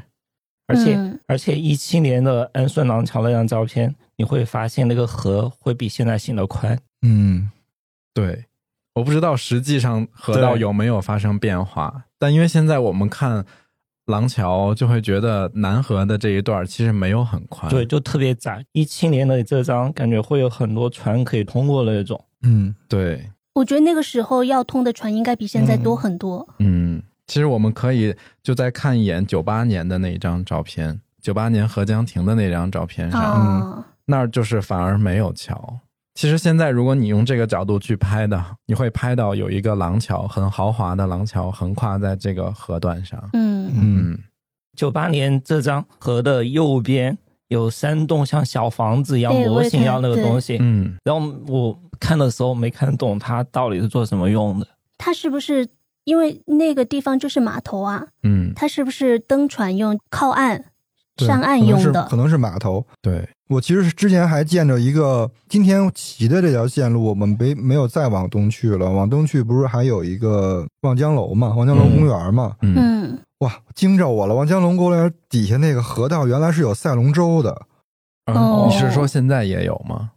而且、嗯而且一七年的安顺廊桥那张照片，你会发现那个河会比现在显得宽。嗯，对，我不知道实际上河道有没有发生变化，但因为现在我们看廊桥，就会觉得南河的这一段其实没有很宽。对，就特别窄。一七年的这张感觉会有很多船可以通过的那种。嗯，对，我觉得那个时候要通的船应该比现在多很多。嗯，其实我们可以就再看一眼九八年的那一张照片，九八年合江亭的那张照片上，啊，那儿就是反而没有桥。其实现在如果你用这个角度去拍的，你会拍到有一个廊桥，很豪华的廊桥横跨在这个河段上。嗯嗯，九八年这张河的右边有三栋像小房子一样模型一样那个东西，嗯，然后我看的时候没看懂它到底是做什么用的。它是不是因为那个地方就是码头啊？嗯，它是不是登船用、靠岸、上岸可能用的是可？能是码头。对，我其实是之前还见着一个，今天骑的这条线路，我们没没有再往东去了。往东去不是还有一个望江楼嘛，望江楼公园嘛。嗯，嗯，哇，惊着我了！望江楼公园底下那个河道原来是有赛龙舟的，哦你是说现在也有吗？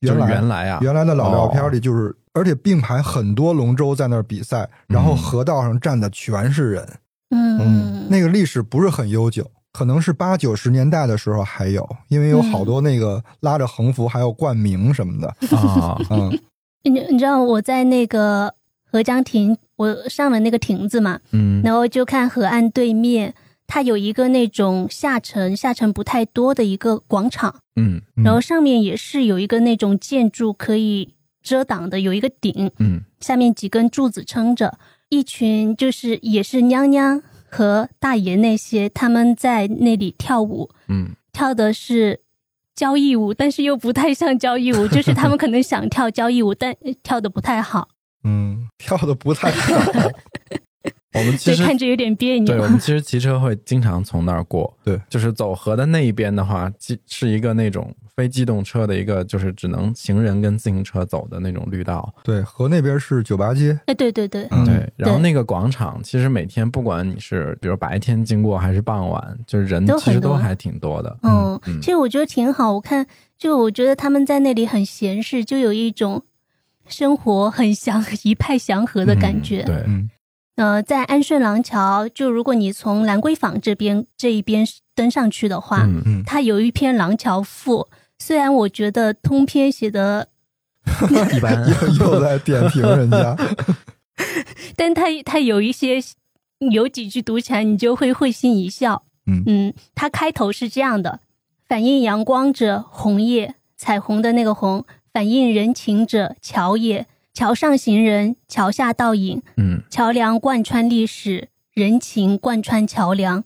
就是原来原来啊，原来的老照片里就是，而且并排很多龙舟在那儿比赛，然后河道上站的全是人。嗯，那个历史不是很悠久，可能是八九十年代的时候还有，因为有好多那个拉着横幅还有冠名什么的。啊，嗯。你你知道我在那个合江亭，我上了那个亭子嘛，嗯，然后就看河岸对面，它有一个那种下沉下沉不太多的一个广场，嗯嗯。然后上面也是有一个那种建筑可以遮挡的，有一个顶，嗯下面几根柱子撑着，一群就是也是娘娘和大爷那些，他们在那里跳舞，嗯跳的是交谊舞，但是又不太像交谊舞，就是他们可能想跳交谊舞，但呃跳的不太好，嗯，跳的不太好。我们其实看着有点别扭对，。我们其实骑车会经常从那儿过。对，就是走河的那一边的话，机是一个那种非机动车的一个，就是只能行人跟自行车走的那种绿道。对，河那边是酒吧街。哎，对对对，嗯对，然后那个广场，其实每天不管你是比如白天经过还是傍晚，就是人其实都还挺多的。嗯，嗯其实我觉得挺好。我看，就我觉得他们在那里很闲适，就有一种生活很祥一派祥和的感觉。嗯对，嗯呃，在安顺廊桥，就如果你从兰桂坊这边这一边登上去的话，嗯嗯，它有一篇《廊桥赋》，虽然我觉得通篇写的，一般 又又在点评人家。但他他有一些有几句读起来你就会会心一笑。嗯嗯，他开头是这样的：反映阳光者，红叶，彩虹的那个红；反映人情者，桥也。桥上行人，桥下倒影，嗯，桥梁贯穿历史，人情贯穿桥梁。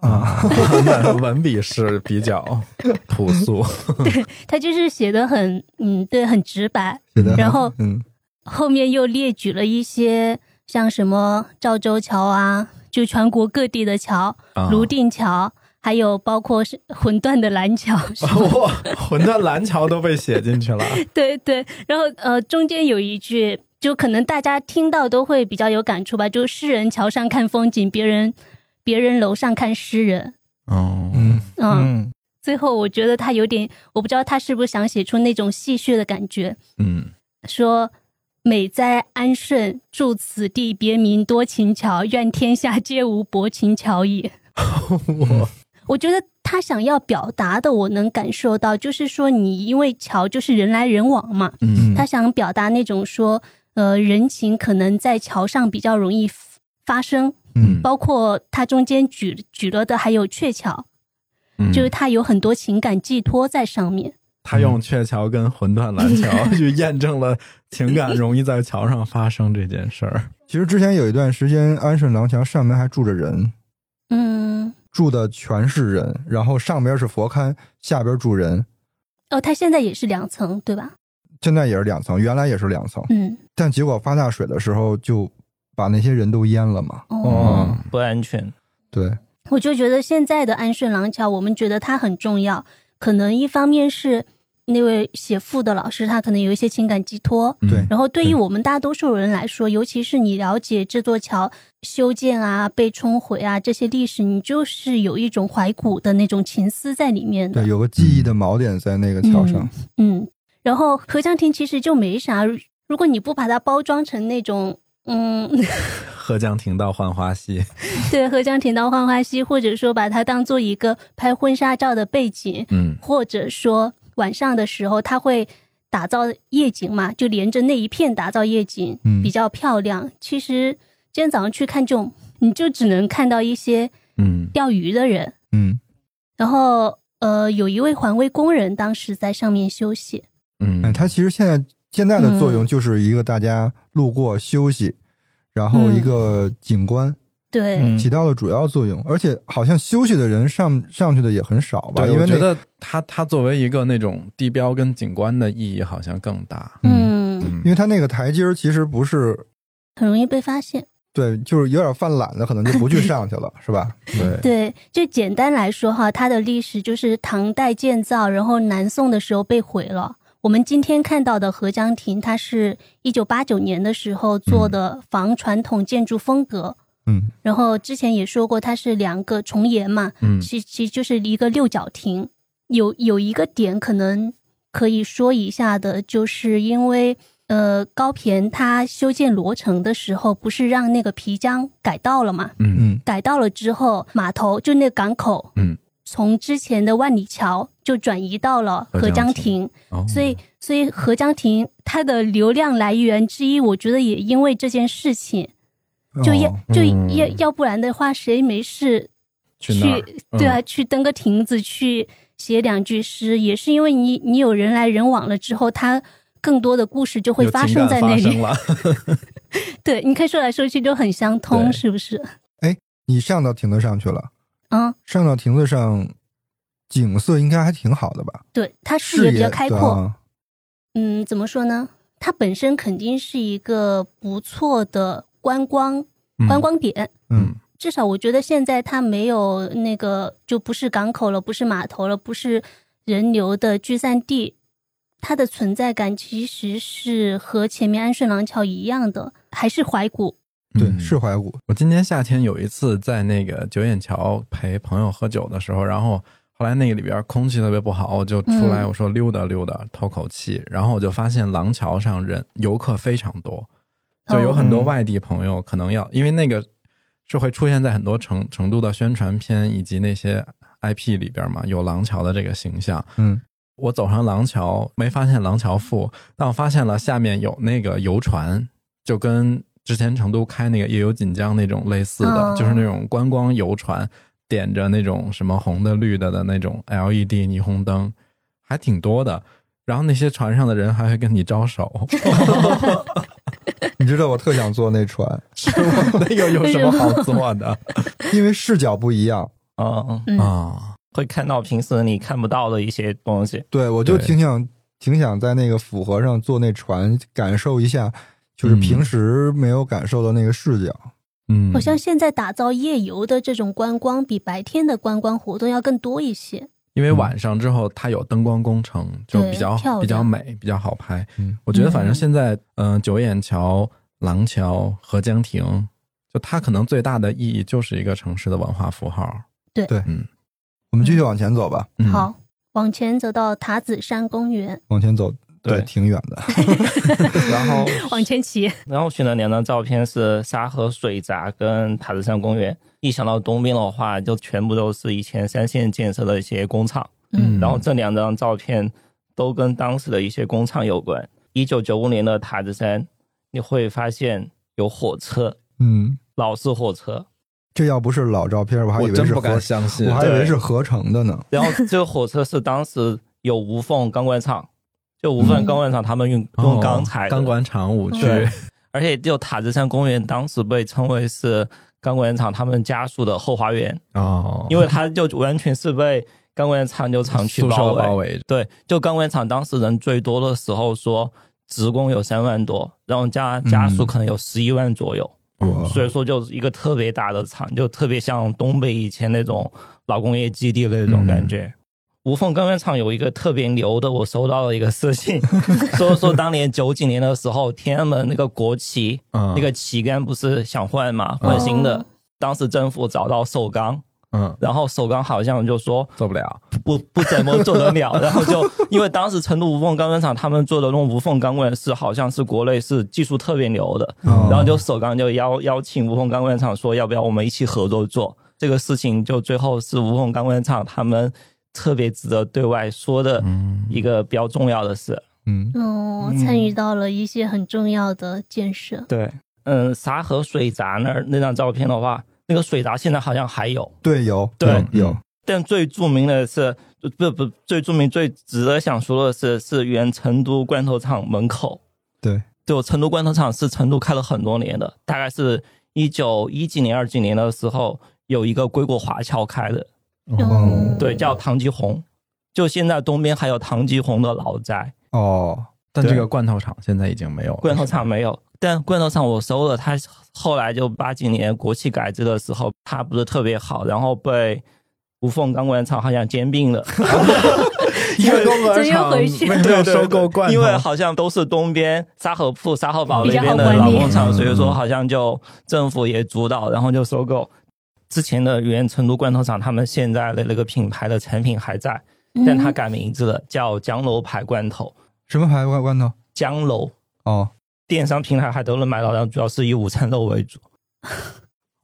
啊，文笔是比较朴素。对他就是写的很，嗯，对，很直白。然后嗯后面又列举了一些像什么赵州桥啊，就全国各地的桥，啊泸定桥，还有包括是魂断的蓝桥。是 吧哇，魂断蓝桥都被写进去了。对对，然后呃，中间有一句，就可能大家听到都会比较有感触吧，就诗人桥上看风景，别人别人楼上看诗人。哦，嗯嗯，嗯最后我觉得他有点，我不知道他是不是想写出那种戏谑的感觉，嗯说。美哉安顺，住此地，别名多情桥。愿天下皆无薄情桥也。我我觉得他想要表达的，我能感受到，就是说你因为桥就是人来人往嘛，嗯他想表达那种说，呃，人情可能在桥上比较容易发生，嗯包括他中间举举了的还有鹊桥，嗯就是他有很多情感寄托在上面。他用鹊桥跟魂断蓝桥 去验证了情感容易在桥上发生这件事儿。其实之前有一段时间，安顺廊桥上面还住着人，嗯，住的全是人，然后上边是佛龛，下边住人。哦，他现在也是两层，对吧？现在也是两层，原来也是两层，嗯，但结果发大水的时候就把那些人都淹了嘛。哦，哦，不安全。对，我就觉得现在的安顺廊桥，我们觉得它很重要，可能一方面是那位写赋的老师，他可能有一些情感寄托，对然后对于我们大多数人来说，尤其是你了解这座桥修建啊、被冲毁啊这些历史，你就是有一种怀古的那种情思在里面的对，。有个记忆的锚点在那个桥上。嗯，然后合江亭其实就没啥，如果你不把它包装成那种。嗯，合江亭到浣花溪，对，合江亭到浣花溪，或者说把它当做一个拍婚纱照的背景，嗯。或者说晚上的时候，它会打造夜景嘛，就连着那一片打造夜景，嗯。比较漂亮。其实今天早上去看就，你就只能看到一些嗯。钓鱼的人，嗯，然后呃，有一位环卫工人当时在上面休息。哎，嗯，他其实现在现在的作用就是一个大家路过休息，然后一个景观，对，嗯起到了主要作用。而且好像休息的人上上去的也很少吧？因为我觉得它它作为一个那种地标跟景观的意义好像更大。嗯，嗯因为它那个台阶儿其实不是很容易被发现。对，就是有点犯懒的，可能就不去上去了，是吧？对，对，就简单来说哈，它的历史就是唐代建造，然后南宋的时候被毁了。我们今天看到的合江亭，它是一九八九年的时候做的仿传统建筑风格。嗯然后之前也说过，它是两个重檐嘛，嗯其其实就是一个六角亭。有有一个点可能可以说一下的，就是因为呃高骈他修建罗城的时候，不是让那个皮江改道了嘛？嗯嗯改道了之后，码头就那个港口，嗯，从之前的万里桥就转移到了合江亭，哦。所以所以合江亭它的流量来源之一，我觉得也因为这件事情，就要、哦就嗯要要不然的话，谁没事去对啊，去登个亭子，去写两句诗，也是因为你你有人来人往了之后，它更多的故事就会发生在那里。对，你看说来说去就很相通，是不是？哎你上到亭子上去了，嗯，上到亭子上，景色应该还挺好的吧？对，它视视野比较开阔。啊嗯，怎么说呢？它本身肯定是一个不错的观光观光点。嗯至少我觉得现在它没有那个，就不是港口了，不是码头了，不是人流的聚散地，它的存在感其实是和前面安顺廊桥一样的，还是怀古。对，嗯是怀古。我今年夏天有一次在那个九眼桥陪朋友喝酒的时候，然后后来那个里边空气特别不好，我就出来嗯。我说溜达溜达透口气，然后我就发现廊桥上人游客非常多，就有很多哦外地朋友可能要，因为那个是会出现在很多成成都的宣传片以及那些 IP 里边嘛，有廊桥的这个形象。嗯，我走上廊桥，没发现廊桥赋，但我发现了下面有那个游船，就跟之前成都开那个夜游锦江那种类似的，哦。就是那种观光游船，点着那种什么红的、绿的的那种 LED 霓虹灯，还挺多的。然后那些船上的人还会跟你招手，你知道我特想坐那船，那个有什么好坐的 因为视角不一样。嗯，嗯，啊？会看到平时你看不到的一些东西。对，我就挺想挺想在那个府河上坐那船，感受一下，就是嗯平时没有感受到那个视角。嗯，好像现在打造夜游的这种观光，比白天的观光活动要更多一些。因为晚上之后它有灯光工程，就比较比较美，比较好拍。嗯，我觉得反正嗯现在，嗯、九眼桥、廊桥、合江亭，就它可能最大的意义就是一个城市的文化符号。对。嗯，我们继续往前走吧，嗯，好，往前走到塔子山公园，往前走，对挺远的。然后 往前骑。然后选了两张照片是沙河水闸跟塔子山公园。一想到东边的话，就全部都是以前三线建设的一些工厂。嗯然后这两张照片都跟当时的一些工厂有关。一九九五年的塔子山，你会发现有火车，嗯，老式火车。这要不是老照片，我还以为是合，敢相信我。还以为是合成的呢。然后这个火车是当时有无缝钢管厂，就无缝钢管厂他们用、用钢材哦钢管厂五区，而且就塔子山公园当时被称为是钢管厂他们家属的后花园，哦，因为它就完全是被钢管厂就厂区包围。包围。着。对，就钢管厂当时人最多的时候说，职工有三万多，然后家家属可能有十一万左右，哇。所以说就是一个特别大的厂，就特别像东北以前那种老工业基地的那种感觉。无缝钢管厂有一个特别牛的，我收到了一个私信，说说当年九几年的时候，天安门那个国旗，嗯，那个旗杆不是想换嘛，换新的。哦当时政府找到首钢，嗯然后首钢好像就说做不了。不不怎么做得了，然后就因为当时成都无缝钢管厂他们做的那种无缝钢管是好像是国内是技术特别牛的，嗯然后就首钢就邀邀请无缝钢管厂说要不要我们一起合作做这个事情，就最后是无缝钢管厂他们特别值得对外说的嗯一个比较重要的事。嗯，哦，参与到了一些很重要的建设。对，嗯，沙河水闸那儿那张照片的话，那个水闸现在好像还有，对，有，对有有，但最著名的是不不最著名最值得想说的是是原成都罐头厂门口。对，就成都罐头厂是成都开了很多年的，大概是一九一几年、二几年的时候，有一个归国华侨开的，哦，对，叫唐吉红。就现在东边还有唐吉红的老宅，哦，但这个罐头厂现在已经没有了。罐头厂没有，但罐头厂我收了，它后来就八几年国企改制的时候，它不是特别好，然后被无缝钢管厂好像兼并了，因为钢管厂回去为什么要收购罐头？因为好像都是东边沙河铺、沙河堡那边的老工厂，嗯所以说好像就政府也主导，然后就收购。之前的原成都罐头厂，他们现在的那个品牌的产品还在，但它嗯改名字了，叫江楼牌罐头。什么牌罐罐头？江楼哦，电商平台还都能买到，然后主要是以午餐肉为主。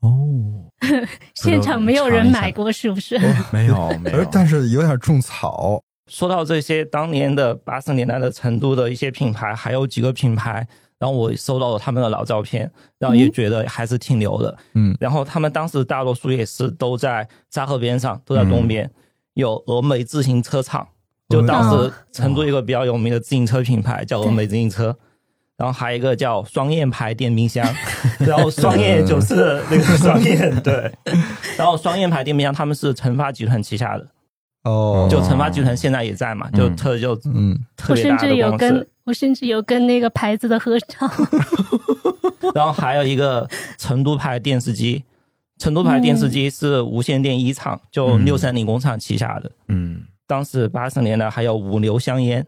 哦，现场没有人买过，是不是？没有没有而，但是有点种草。说到这些当年的八十年代的成都的一些品牌，还有几个品牌然后我收到了他们的老照片，然后也觉得还是挺牛的。嗯。然后他们当时大多数也是都在沙河边上，都在东边，有峨眉自行车厂，就当时成都一个比较有名的自行车品牌叫峨眉自行车。然后还有一个叫双燕牌电冰箱，然后双燕就是那个双燕对，然后双燕牌电冰箱他们是成发集团旗下的，哦，就成发集团现在也在嘛，就嗯特就嗯。特别大我甚至的公有跟司。我甚至有跟那个牌子的合照。然后还有一个成都牌电视机，成都牌电视机是无线电一厂，就六三零工厂旗下的。嗯。当时八十年代还有五牛香烟，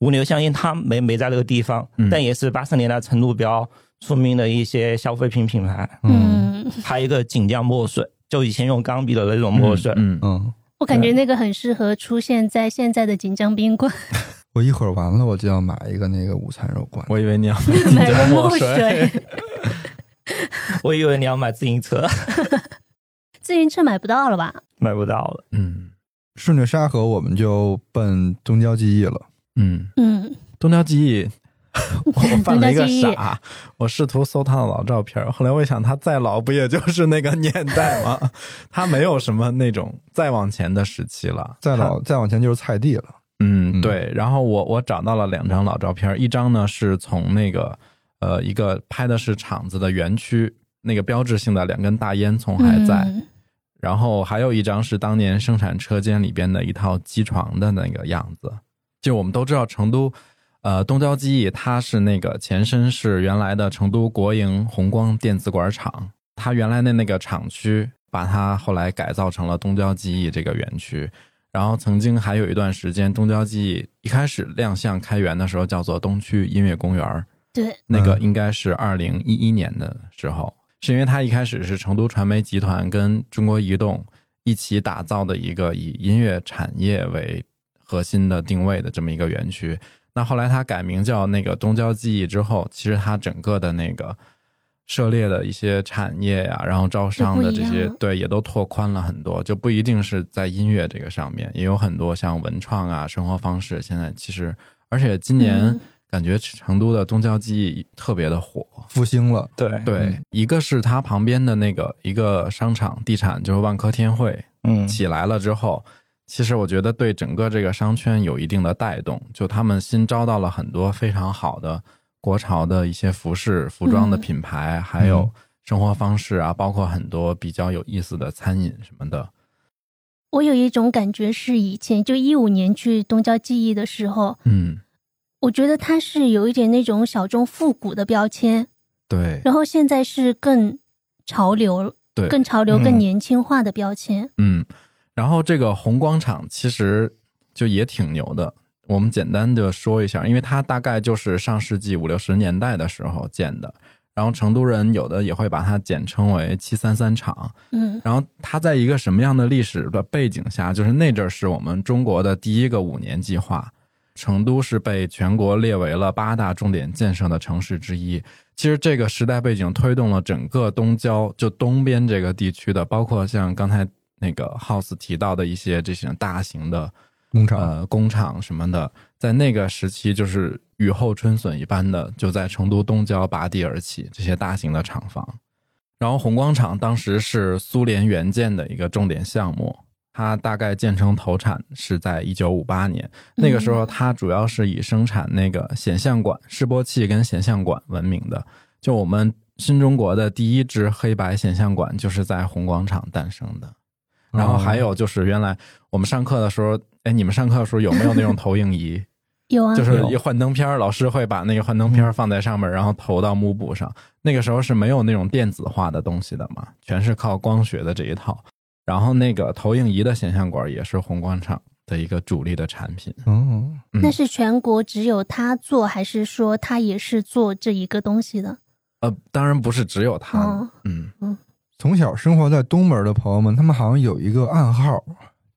五牛香烟它没没在那个地方，嗯。但也是八十年代成都比较出名的一些消费品品牌。嗯。嗯，还有一个锦江墨水，就以前用钢笔的那种墨水。嗯，嗯，我感觉那个很适合出现在现在的锦江宾馆，我一会儿完了我就要买一个那个午餐肉罐。我以为你要买个墨水，水。我以为你要买自行车，自行车买不到了吧？买不到了。嗯顺着沙河，我们就奔东郊记忆了。嗯，嗯，东郊记忆，我犯了一个傻，我试图搜他的老照片，后来我一想，他再老不也就是那个年代吗？他没有什么那种再往前的时期了，再老再往前就是菜地了。嗯，嗯对。然后我我找到了两张老照片，一张呢是从那个呃一个拍的是厂子的园区，那个标志性的两根大烟囱还在，嗯然后还有一张是当年生产车间里边的一套机床的那个样子。就我们都知道，成都呃东郊记忆，它是那个前身是原来的成都国营红光电子管厂，它原来的那个厂区，把它后来改造成了东郊记忆这个园区。然后曾经还有一段时间，东郊记忆一开始亮相开园的时候叫做东区音乐公园儿，对，那个应该是二零一一年的时候，是因为它一开始是成都传媒集团跟中国移动一起打造的一个以音乐产业为核心的定位的这么一个园区。那后来它改名叫那个东郊记忆之后，其实它整个的那个涉猎的一些产业呀、然后招商的这些对，也都拓宽了很多，就不一定是在音乐这个上面，也有很多像文创啊、生活方式。现在其实，而且今年嗯。感觉成都的东郊记忆特别的火，复兴了，对对，嗯一个是它旁边的那个一个商场地产，就是万科天汇嗯，起来了之后，其实我觉得对整个这个商圈有一定的带动，就他们新招到了很多非常好的国潮的一些服饰、服装的嗯品牌，还有生活方式啊，包括很多比较有意思的餐饮什么的。我有一种感觉是以前就一五年去东郊记忆的时候，嗯，我觉得它是有一点那种小众复古的标签，对。然后现在是更潮流、对，更潮流、嗯。更年轻化的标签。嗯，然后这个红光厂其实就也挺牛的。我们简单的说一下，因为它大概就是上世纪五六十年代的时候建的，然后成都人有的也会把它简称为“七三三厂”。嗯然后它在一个什么样的历史的背景下？就是那阵儿是我们中国的第一个五年计划，成都是被全国列为了八大重点建设的城市之一。其实这个时代背景推动了整个东郊，就东边这个地区的，包括像刚才那个 House 提到的一些这些大型的工厂，呃工厂什么的，在那个时期就是雨后春笋一般的，就在成都东郊拔地而起，这些大型的厂房。然后红光厂当时是苏联援建的一个重点项目，它大概建成投产是在一九五八年。那个时候，它主要是以生产那个显像管、示波器跟显像管闻名的。就我们新中国的第一支黑白显像管就是在红光厂诞生的。然后还有就是原来我们上课的时候，哎，你们上课的时候有没有那种投影仪？有啊，就是一幻灯片儿，老师会把那个幻灯片儿放在上面，然后投到幕布上。那个时候是没有那种电子化的东西的嘛，全是靠光学的这一套。然后那个投影仪的显像管也是红光厂的一个主力的产品。哦，嗯那是全国只有他做，还是说他也是做这一个东西的？呃，当然不是只有他，嗯嗯，从小生活在东门的朋友们，他们好像有一个暗号，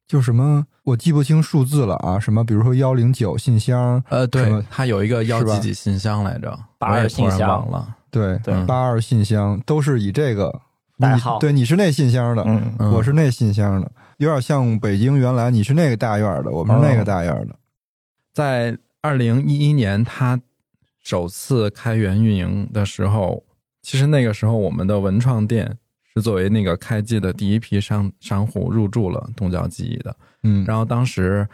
就什么我记不清数字了啊，什么比如说幺零九信箱，呃，对么，它有一个幺几几信箱来着，八二信箱。了。对对。八二信箱都是以这个你代号。对，你是那信箱的，嗯，嗯。我是那信箱的，有点像北京原来你是那个大院的，我们是那个大院的。在二零一一年，他首次开源运营的时候，其实那个时候我们的文创店是作为那个开季的第一批商商户入驻了东郊记忆的。嗯，然后当时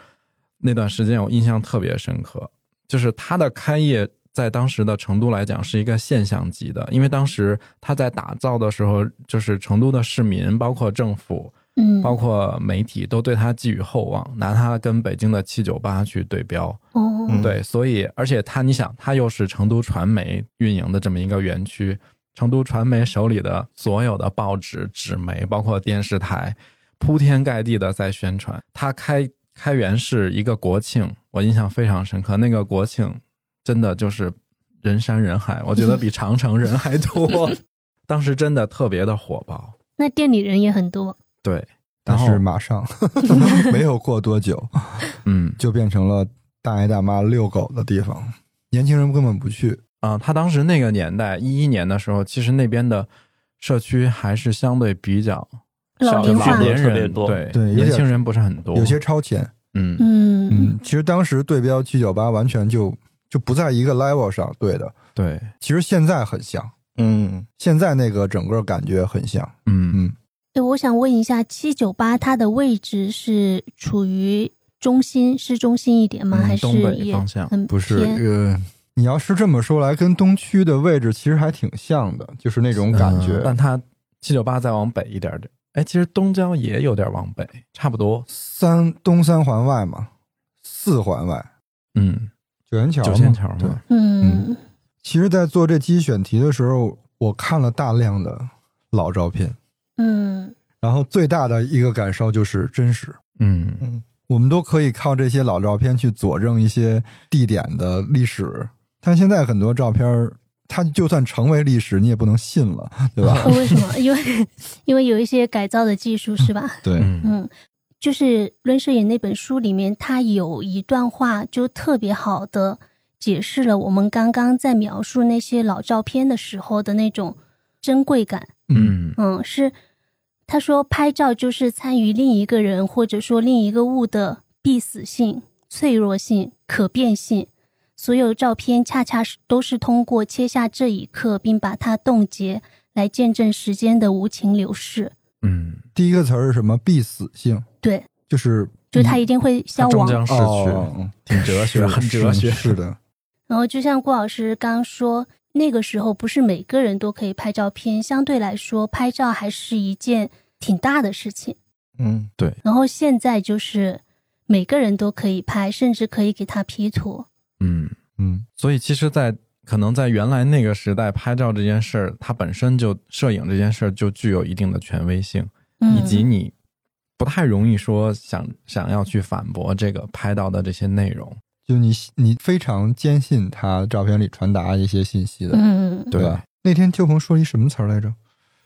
那段时间我印象特别深刻，就是它的开业在当时的成都来讲是一个现象级的，因为当时它在打造的时候，就是成都的市民，包括政府，嗯，包括媒体都对它寄予厚望，拿它跟北京的七九八去对标。哦，嗯对，所以而且它，你想，它又是成都传媒运营的这么一个园区，成都传媒手里的所有的报纸、纸媒，包括电视台，铺天盖地的在宣传。它开开元是一个国庆，我印象非常深刻。那个国庆真的就是人山人海，我觉得比长城人还多。当时真的特别的火爆，那店里人也很多。对，但是马上 没有过多久，嗯就变成了大爷大妈遛狗的地方，年轻人根本不去。啊、他当时那个年代，一一年的时候，其实那边的社区还是相对比较老龄化老年人多对对年轻人不是很多，有些超前。嗯嗯嗯，其实当时对标七九八完全就就不在一个 level 上，对的。对，其实现在很像，嗯，现在那个整个感觉很像。嗯嗯，对，我想问一下，七九八它的位置是处于中心是中心一点吗？嗯还是东北方向不是，呃，你要是这么说来，跟东区的位置其实还挺像的，就是那种感觉。嗯但它七九八再往北一点点，哎，其实东郊也有点往北，差不多。三东三环外嘛，四环外，嗯，九元桥，九仙桥对。嗯。其实，在做这期选题的时候，我看了大量的老照片，嗯。然后最大的一个感受就是真实。嗯。嗯，我们都可以靠这些老照片去佐证一些地点的历史，但现在很多照片儿，它就算成为历史，你也不能信了，对吧？为什么？因为 因为有一些改造的技术是吧？对，嗯嗯，就是《论摄影》那本书里面，它有一段话就特别好的解释了我们刚刚在描述那些老照片的时候的那种珍贵感。嗯嗯，是他说拍照就是参与另一个人或者说另一个物的必死性、脆弱性、可变性。所有照片恰恰是都是通过切下这一刻并把它冻结，来见证时间的无情流逝。嗯，第一个词儿是什么？必死性，对，就是就是它一定会消亡。它终将逝去，哦挺哲学，很哲学。是的，然后就像郭老师刚刚说，那个时候不是每个人都可以拍照片，相对来说，拍照还是一件挺大的事情。嗯，对然后现在就是每个人都可以拍，甚至可以给他 P 图。嗯，嗯，所以其实，在可能在原来那个时代，拍照这件事儿，它本身就摄影这件事儿就具有一定的权威性，嗯，以及你不太容易说想想要去反驳这个拍到的这些内容。就你你非常坚信他照片里传达一些信息的，嗯，对吧？那天秋鹏说一什么词儿来着？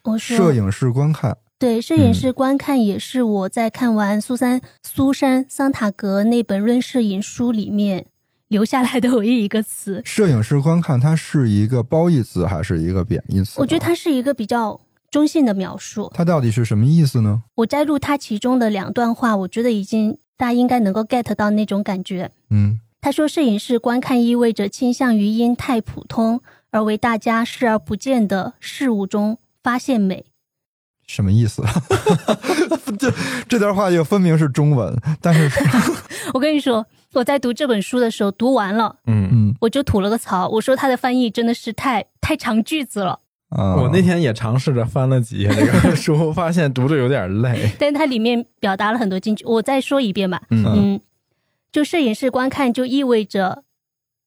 我说摄影式观看。对摄影师观看也是我在看完苏珊苏珊桑塔格那本论摄影书里面留下来的唯一一个词。摄影师观看，它是一个褒义词还是一个贬义词？我觉得它是一个比较中性的描述。它到底是什么意思呢？我摘录它其中的两段话，我觉得已经大家应该能够 get 到那种感觉。嗯他说，摄影师观看意味着倾向于因太普通而为大家视而不见的事物中发现美。什么意思？这这段话就分明是中文，但是 我跟你说，我在读这本书的时候，读完了嗯，嗯我就吐了个槽，我说他的翻译真的是太太长句子了，啊，我那天也尝试着翻了几页这个书，发现读着有点累。但是它里面表达了很多金句。我再说一遍吧，嗯嗯，就摄影师观看就意味着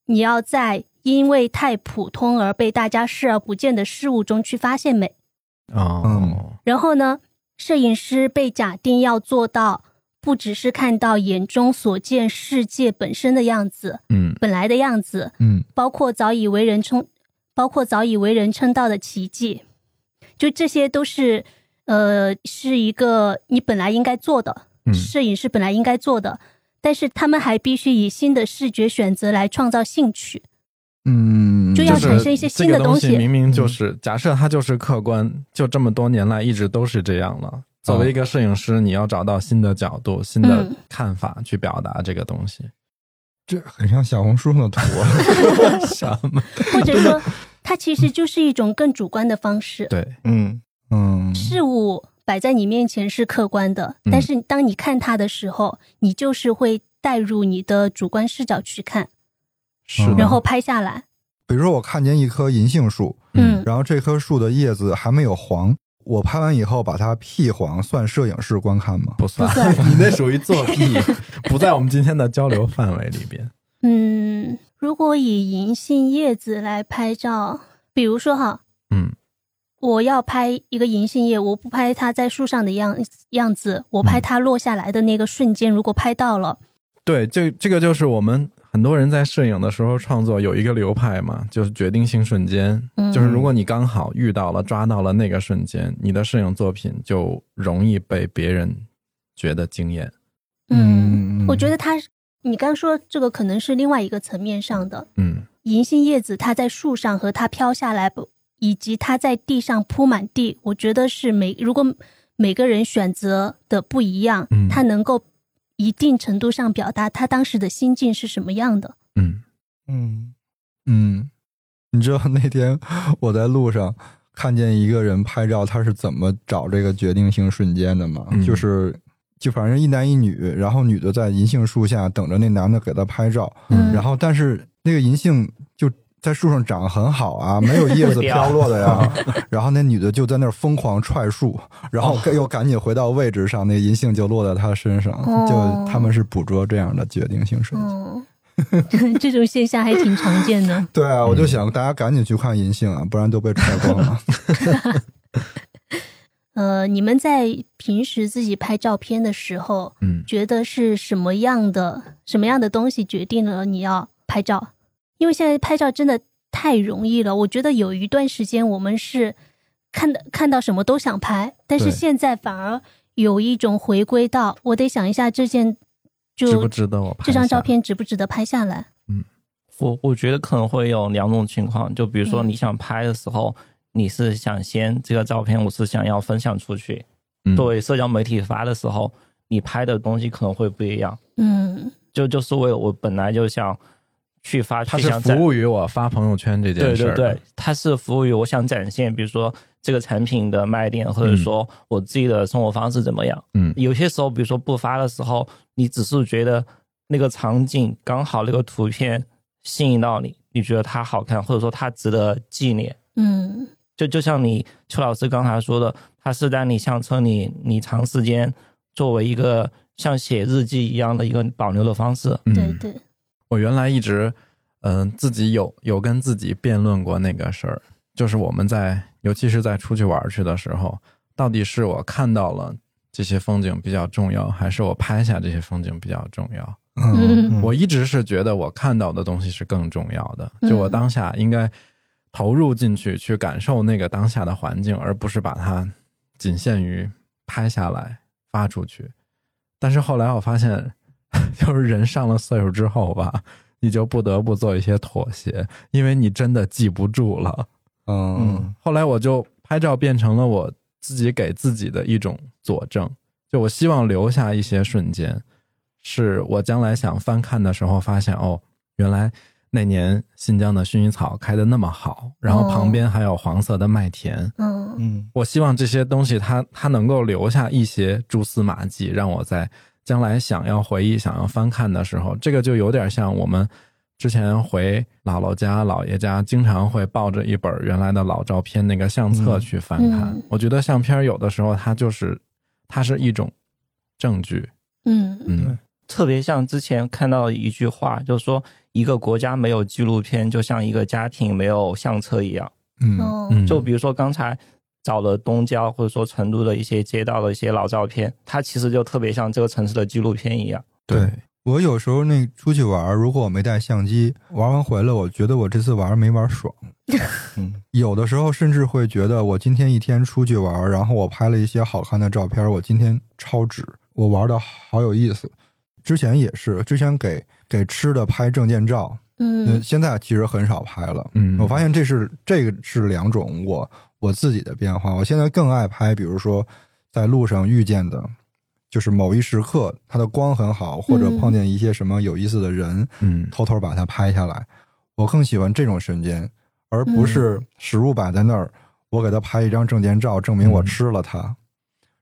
你要在因为太普通而被大家视而不见的事物中去发现美。哦，然后呢，摄影师被假定要做到，不只是看到眼中所见世界本身的样子，嗯。本来的样子，嗯。包括早已为人称，包括早已为人称道的奇迹，就这些都是，呃，是一个你本来应该做的，嗯。摄影师本来应该做的，但是他们还必须以新的视觉选择来创造兴趣，嗯，就要产生一些新的这个东东西明明就是假设它就是客观，就这么多年来一直都是这样了。作为一个摄影师，你要找到新的角度、新的嗯看法去表达这个东西。这很像小红书上的图啊。什么？或者说，它其实就是一种更主观的方式。对，嗯，嗯，事物摆在你面前是客观的，嗯但是当你看它的时候，你就是会带入你的主观视角去看，是。然后拍下来。比如说我看见一棵银杏树，嗯然后这棵树的叶子还没有黄，我拍完以后把它 P 黄，算摄影师观看吗？不算，不算。你那属于作弊，不在我们今天的交流范围里边。嗯，如果以银杏叶子来拍照，比如说哈，嗯。我要拍一个银杏叶，我不拍它在树上的样样子，我拍它落下来的那个瞬间，如果拍到了，对，这这个就是我们很多人在摄影的时候创作有一个流派嘛，就是决定性瞬间。嗯就是如果你刚好遇到了、抓到了那个瞬间，你的摄影作品就容易被别人觉得惊艳。嗯，嗯我觉得他，你刚说这个可能是另外一个层面上的，嗯银杏叶子它在树上和它飘下来，不以及它在地上铺满地，我觉得是每如果每个人选择的不一样，嗯它能够一定程度上表达他当时的心境是什么样的。嗯嗯嗯，你知道那天我在路上看见一个人拍照，他是怎么找这个决定性瞬间的吗？嗯就是就反正一男一女，然后女的在银杏树下等着那男的给她拍照，嗯然后但是那个银杏就在树上长得很好啊，没有叶子飘落的呀。然后那女的就在那儿疯狂踹树，然后又赶紧回到位置上，那银杏就落在她身上。哦就他们是捕捉这样的决定性瞬间。哦，这种现象还挺常见的。对啊，我就想大家赶紧去看银杏啊，不然都被踹光了。呃，你们在平时自己拍照片的时候，嗯觉得是什么样的什么样的东西决定了你要拍照？因为现在拍照真的太容易了。我觉得有一段时间我们是看的看到什么都想拍，但是现在反而有一种回归到我得想一下这件就值不值得我拍这张照片值不值得拍下来？嗯我我觉得可能会有两种情况，就比如说嗯你想拍的时候，你是想先这个照片我是想要分享出去，嗯作为社交媒体发的时候，你拍的东西可能会不一样。嗯就就是为我本来就想去发，它是去想服务于我发朋友圈这件对对事儿的。对，它是服务于我想展现，比如说这个产品的卖点，或者嗯说我自己的生活方式怎么样。嗯有些时候，比如说不发的时候，你只是觉得那个场景刚好那个图片吸引到你，你觉得它好看，或者说它值得纪念。嗯就就像你邱老师刚才说的，它是在你相册里，你长时间作为一个像写日记一样的一个保留的方式。嗯对对，我原来一直，嗯、自己有有跟自己辩论过那个事儿，就是我们在，尤其是在出去玩去的时候，到底是我看到了这些风景比较重要，还是我拍下这些风景比较重要？嗯我一直是觉得我看到的东西是更重要的，嗯就我当下应该投入进去，去感受那个当下的环境，而不是把它仅限于拍下来发出去。但是后来我发现，就是人上了岁数之后吧，你就不得不做一些妥协，因为你真的记不住了。嗯后来我就拍照变成了我自己给自己的一种佐证，就我希望留下一些瞬间，是我将来想翻看的时候发现，哦，原来那年新疆的薰衣草开的那么好，然后旁边还有黄色的麦田。嗯嗯我希望这些东西它它能够留下一些蛛丝马迹，让我在将来想要回忆、想要翻看的时候，这个就有点像我们之前回姥姥家、姥爷家，经常会抱着一本原来的老照片那个相册去翻看。嗯。我觉得相片有的时候它就是它是一种证据，嗯。嗯。特别像之前看到一句话，就是说一个国家没有纪录片，就像一个家庭没有相册一样。嗯，就比如说刚才找了东郊或者说成都的一些街道的一些老照片，它其实就特别像这个城市的纪录片一样。对我有时候那出去玩，如果我没带相机，玩完回来，我觉得我这次玩没玩爽。嗯，有的时候甚至会觉得，我今天一天出去玩，然后我拍了一些好看的照片，我今天超值，我玩的好有意思。之前也是，之前给给吃的拍证件照，嗯现在其实很少拍了。嗯我发现这是这个是两种我我自己的变化。我现在更爱拍，比如说在路上遇见的，就是某一时刻它的光很好，或者嗯碰见一些什么有意思的人，嗯偷偷把它拍下来。我更喜欢这种瞬间，而不是食物摆在那儿，我给它拍一张证件照，证明我吃了它。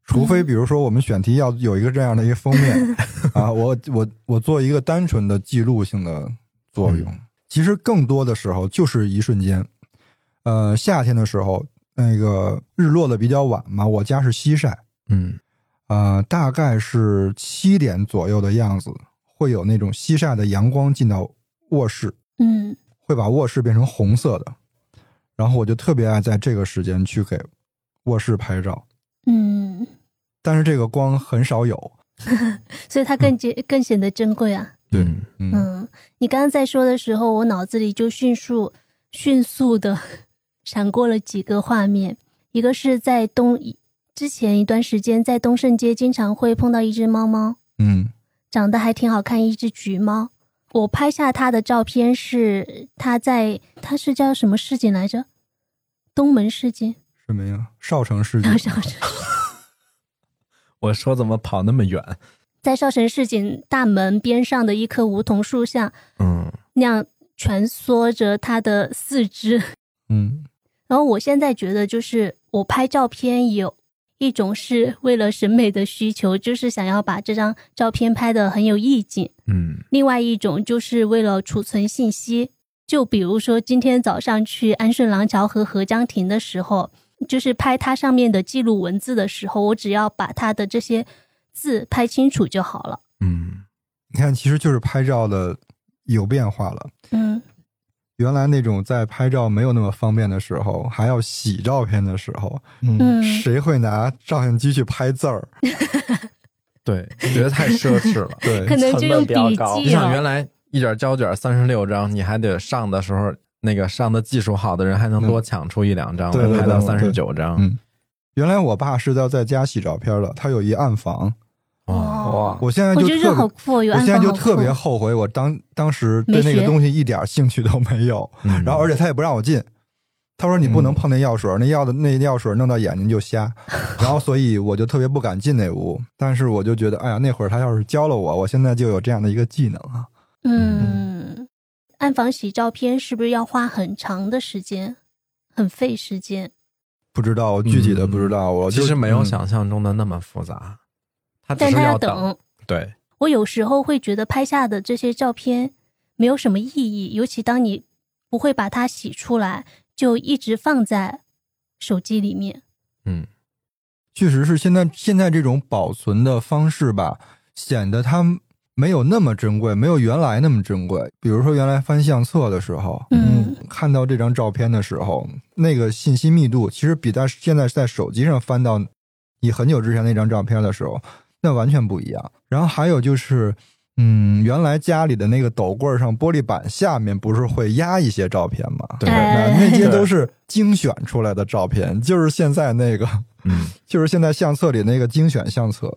除非比如说我们选题要有一个这样的一个封面 啊，我我我做一个单纯的记录性的作用。其实更多的时候就是一瞬间。呃，夏天的时候，那个日落的比较晚嘛，我家是西晒，嗯。呃，大概是七点左右的样子，会有那种西晒的阳光进到卧室，嗯。会把卧室变成红色的。然后我就特别爱在这个时间去给卧室拍照，嗯，但是这个光很少有。所以它更显更显得珍贵啊。对，嗯，你刚刚在说的时候，我脑子里就迅速迅速的闪过了几个画面，一个是在东之前一段时间在东胜街经常会碰到一只猫猫，嗯长得还挺好看，一只橘猫。我拍下它的照片是它在它是叫什么市井来着？东门市井，什么呀？少城市井。少城 我说怎么跑那么远？在少城市井大门边上的一棵梧桐树下，嗯那样蜷缩着它的四肢。嗯然后我现在觉得，就是我拍照片有一种是为了审美的需求，就是想要把这张照片拍得很有意境；嗯另外一种就是为了储存信息。就比如说今天早上去安顺廊桥和合江亭的时候，就是拍它上面的记录文字的时候，我只要把它的这些字拍清楚就好了。嗯你看，其实就是拍照的有变化了。嗯原来那种在拍照没有那么方便的时候，还要洗照片的时候，嗯，谁会拿照相机去拍字儿？对，觉得太奢侈了。对可能就用笔你。想原来一卷胶卷三十六张，你还得上的时候，那个上的技术好的人还能多抢出一两张来，拍到三十九张。嗯，原来我爸是要在家洗照片的，他有一暗房。哦，我现在我觉得就特别，好酷哦，有我暗房好现在就特别后悔，我当当时对那个东西一点兴趣都没有。嗯。然后而且他也不让我进，他说你不能碰那药水，那药的那药水弄到眼睛就瞎。然后所以我就特别不敢进那屋。但是我就觉得，哎呀，那会儿他要是教了我，我现在就有这样的一个技能啊。嗯，暗房洗照片是不是要花很长的时间，很费时间？不知道具体的不知道，我就其实没有嗯。想象中的那么复杂，但他要等。对，我有时候会觉得拍下的这些照片没有什么意义，尤其当你不会把它洗出来，就一直放在手机里面。嗯确实是现在现在这种保存的方式吧，显得它没有那么珍贵，没有原来那么珍贵。比如说原来翻相册的时候，嗯，看到这张照片的时候，那个信息密度其实比在现在在手机上翻到你很久之前那张照片的时候，那完全不一样。然后还有就是，嗯，原来家里的那个斗柜上玻璃板下面不是会压一些照片吗？对哎那那些都是精选出来的照片，就是现在那个，嗯就是现在相册里那个精选相册。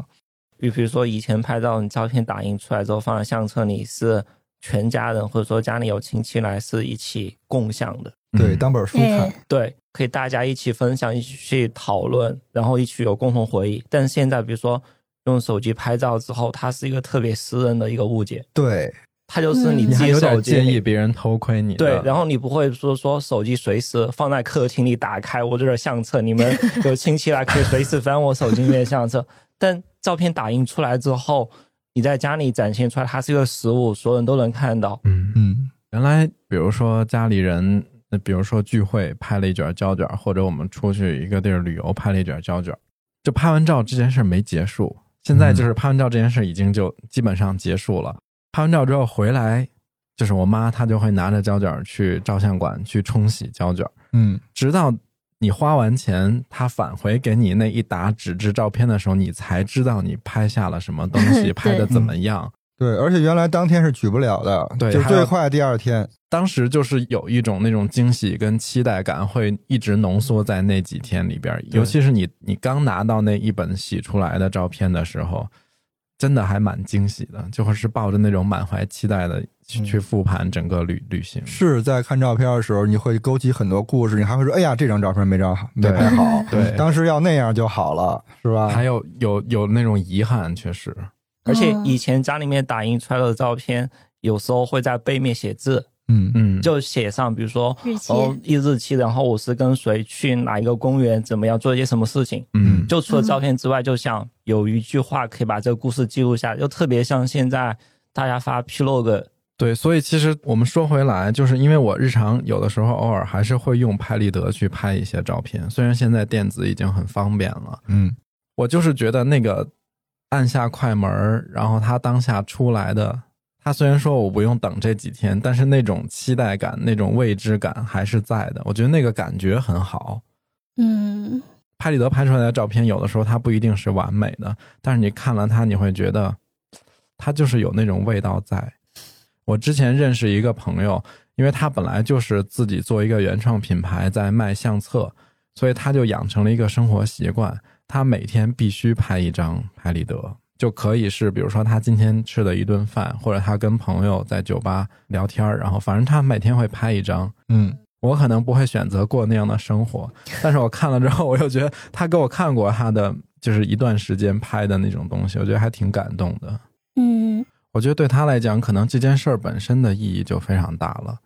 比比如说以前拍照，你照片打印出来之后放在相册里，是全家人或者说家里有亲戚来是一起共享的，对，嗯当本书看哎。对，可以大家一起分享，一起去讨论，然后一起有共同回忆。但是现在比如说用手机拍照之后，它是一个特别私人的一个物件，对，它就是你嗯你还有自己手机点介意里别人偷窥你，对，然后你不会说说手机随时放在客厅里打开我这个相册，你们 有亲戚来可以随时翻我手机里面的相册。但照片打印出来之后，你在家里展现出来，它是一个实物，所有人都能看到。嗯嗯原来比如说家里人，那比如说聚会拍了一卷胶卷，或者我们出去一个地儿旅游拍了一卷胶卷，就拍完照这件事没结束。现在就是拍完照这件事已经就基本上结束了。拍完照之后回来，就是我妈她就会拿着胶卷去照相馆去冲洗胶卷，嗯，直到你花完钱，她返回给你那一沓纸质照片的时候，你才知道你拍下了什么东西，拍的怎么样。对，而且原来当天是取不了的，就对就最快第二天。当时就是有一种那种惊喜跟期待感，会一直浓缩在那几天里边尤其是你你刚拿到那一本洗出来的照片的时候，真的还蛮惊喜的，就会是抱着那种满怀期待的去、嗯去复盘整个旅旅行。是在看照片的时候，你会勾起很多故事，你还会说：“哎呀，这张照片没照好，没拍好，对当时要那样就好了，是吧？”还有有有那种遗憾，确实，而且嗯。以前家里面打印出来的照片，有时候会在背面写字，嗯。嗯，就写上，比如说日期。哦一日期，然后我是跟谁去哪一个公园，怎么样做一些什么事情。嗯。就除了照片之外，就想有一句话可以把这个故事记录下来，就特别像现在大家发 Plog，对，所以其实我们说回来，就是因为我日常有的时候偶尔还是会用拍立得去拍一些照片，虽然现在电子已经很方便了，嗯。我就是觉得那个按下快门儿，然后他当下出来的，他虽然说我不用等这几天，但是那种期待感、那种未知感还是在的。我觉得那个感觉很好。嗯拍立得拍出来的照片，有的时候它不一定是完美的，但是你看了它，你会觉得它就是有那种味道在。我之前认识一个朋友，因为他本来就是自己做一个原创品牌，在卖相册，所以他就养成了一个生活习惯，他每天必须拍一张拍立得，就可以是比如说他今天吃的一顿饭，或者他跟朋友在酒吧聊天儿，然后反正他每天会拍一张。嗯我可能不会选择过那样的生活，但是我看了之后，我又觉得他给我看过他的就是一段时间拍的那种东西，我觉得还挺感动的。嗯我觉得对他来讲，可能这件事儿本身的意义就非常大了。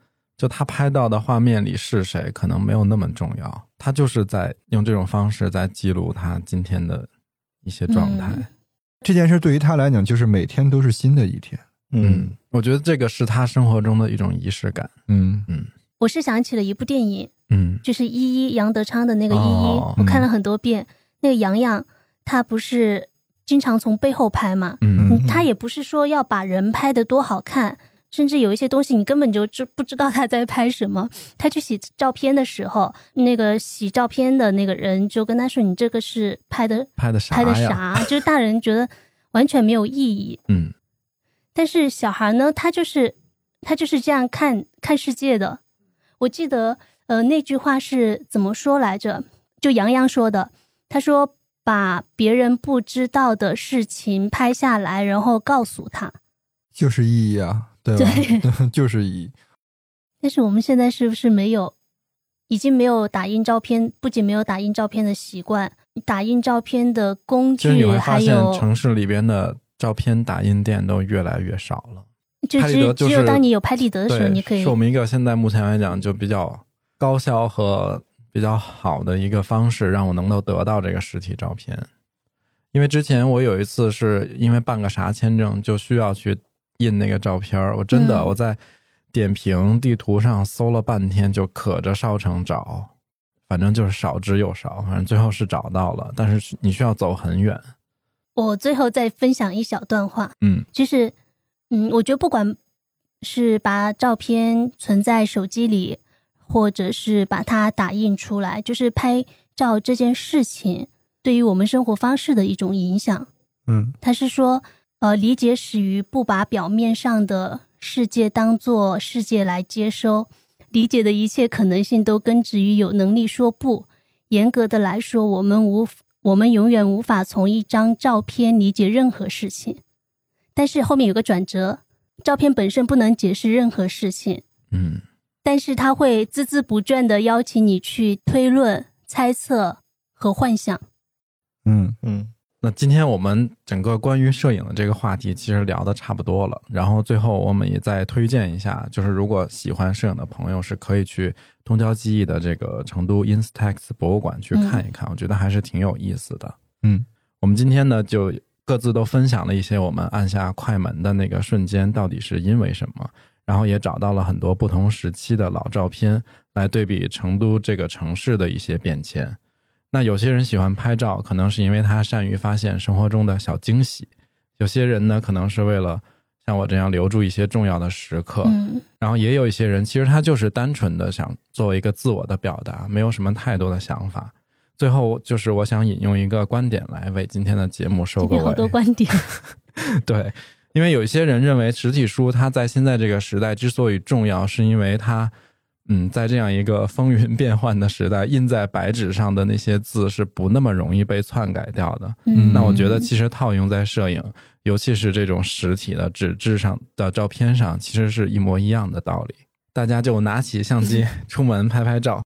就他拍到的画面里是谁，可能没有那么重要，他就是在用这种方式在记录他今天的一些状态。嗯。这件事对于他来讲，就是每天都是新的一天。嗯，我觉得这个是他生活中的一种仪式感。嗯。嗯。我是想起了一部电影，嗯。就是依依杨德昌的那个依依，哦。我看了很多遍。那个杨洋，他不是经常从背后拍嘛，嗯。嗯，他也不是说要把人拍的多好看，甚至有一些东西你根本就知不知道他在拍什么。他去洗照片的时候，那个洗照片的那个人就跟他说：“你这个是拍的拍的啥拍的呀？啥？”就是大人觉得完全没有意义，嗯但是小孩呢，他就是他就是这样看看世界的。我记得，呃，那句话是怎么说来着？就杨洋说的，他说把别人不知道的事情拍下来，然后告诉他。就是意义啊，对吧？就是以。但是我们现在是不是没有，已经没有打印照片？不仅没有打印照片的习惯，打印照片的工其实你具会发现，城市里边的照片打印店都越来越少了。就只拍立得就是只有当你有拍立得的时候，你可以是我们一个现在目前来讲就比较高效和比较好的一个方式，让我能够得到这个实体照片。因为之前我有一次是因为办个啥签证，就需要去印那个照片儿，我真的嗯我在点评地图上搜了半天，就可着少城找，反正就是少之又少，反正最后是找到了，但是你需要走很远。我最后再分享一小段话，嗯就是，嗯，我觉得不管是把照片存在手机里，或者是把它打印出来，就是拍照这件事情对于我们生活方式的一种影响。嗯他是说，呃，理解始于不把表面上的世界当做世界来接收，理解的一切可能性都根植于有能力说不。严格的来说，我们无我们永远无法从一张照片理解任何事情。但是后面有个转折，照片本身不能解释任何事情，嗯但是它会孜孜不倦的邀请你去推论、猜测和幻想。嗯嗯那今天我们整个关于摄影的这个话题，其实聊的差不多了。然后最后我们也再推荐一下，就是如果喜欢摄影的朋友，是可以去东郊记忆的这个成都 Instax 博物馆去看一看，我觉得还是挺有意思的。嗯，我们今天呢就各自都分享了一些我们按下快门的那个瞬间到底是因为什么，然后也找到了很多不同时期的老照片来对比成都这个城市的一些变迁。那有些人喜欢拍照，可能是因为他善于发现生活中的小惊喜；有些人呢，可能是为了像我这样留住一些重要的时刻。嗯然后也有一些人，其实他就是单纯的想作为一个自我的表达，没有什么太多的想法。最后就是我想引用一个观点来为今天的节目收个尾。有好多观点。对，因为有一些人认为实体书它在现在这个时代之所以重要，是因为它嗯，在这样一个风云变幻的时代，印在白纸上的那些字是不那么容易被篡改掉的。嗯那我觉得其实套用在摄影，尤其是这种实体的纸质上的照片上，其实是一模一样的道理。大家就拿起相机 出门拍拍照。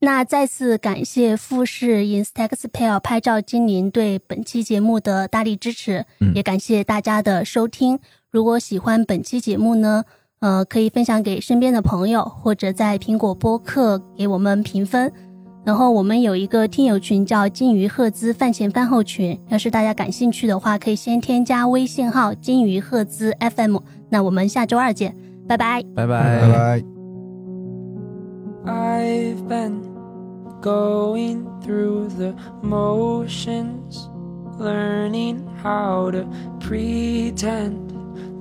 那再次感谢富士 Instaxpel 拍照精灵对本期节目的大力支持，嗯也感谢大家的收听。如果喜欢本期节目呢，呃，可以分享给身边的朋友，或者在苹果播客给我们评分。然后我们有一个听友群叫金鱼赫兹饭前饭后群，要是大家感兴趣的话，可以先添加微信号金鱼赫兹 FM。那我们下周二见，拜拜。拜拜拜拜。I've been going through the motions, learning how to pretend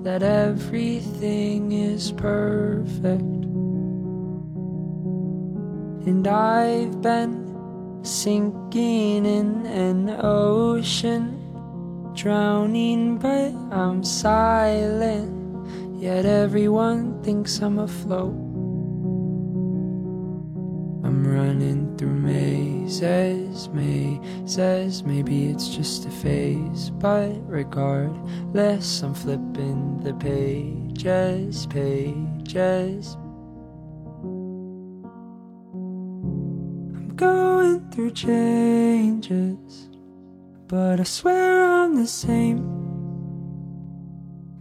that everything is perfect. And I've been sinking in an ocean, drowning, but I'm silent. Yet everyone thinks I'm afloat. I'm running through mazes, mazes. Maybe it's just a phase, but regardless, I'm flipping the pages, pages. I'm going through changes, but I swear I'm the same.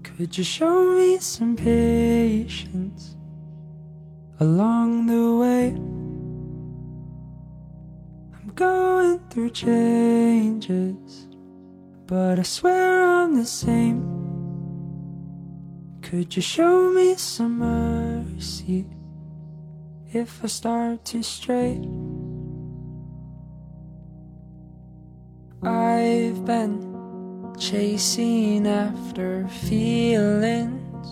Could you show me some patience along the way? Going through changes, but I swear I'm the same. Could you show me some mercy if I start to stray? I've been chasing after feelings,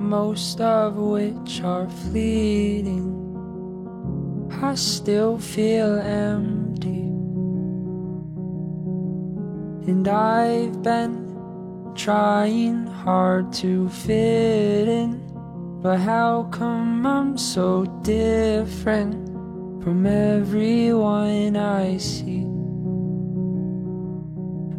most of which are fleeting. I still feel empty. And I've been trying hard to fit in. But how come I'm so different from everyone I see?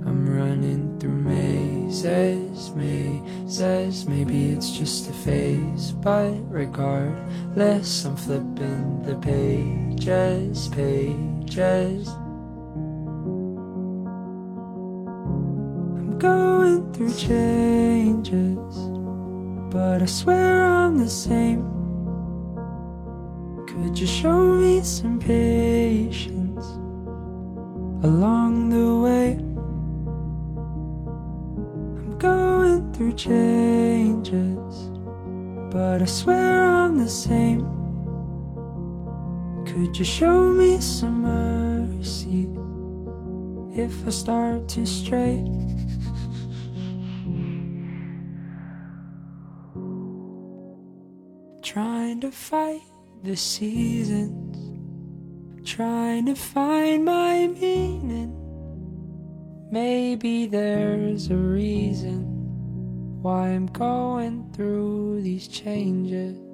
I'm running through mazes, mazes. Maybe it's just a phase, but regardless, I'm flipping the pages, pages. Going through changes, but I swear I'm the same. Could you show me some patience along the way? I'm going through changes, but I swear I'm the same. Could you show me some mercy if I start to stray? Trying to fight the seasons, trying to find my meaning. Maybe there's a reason why I'm going through these changes.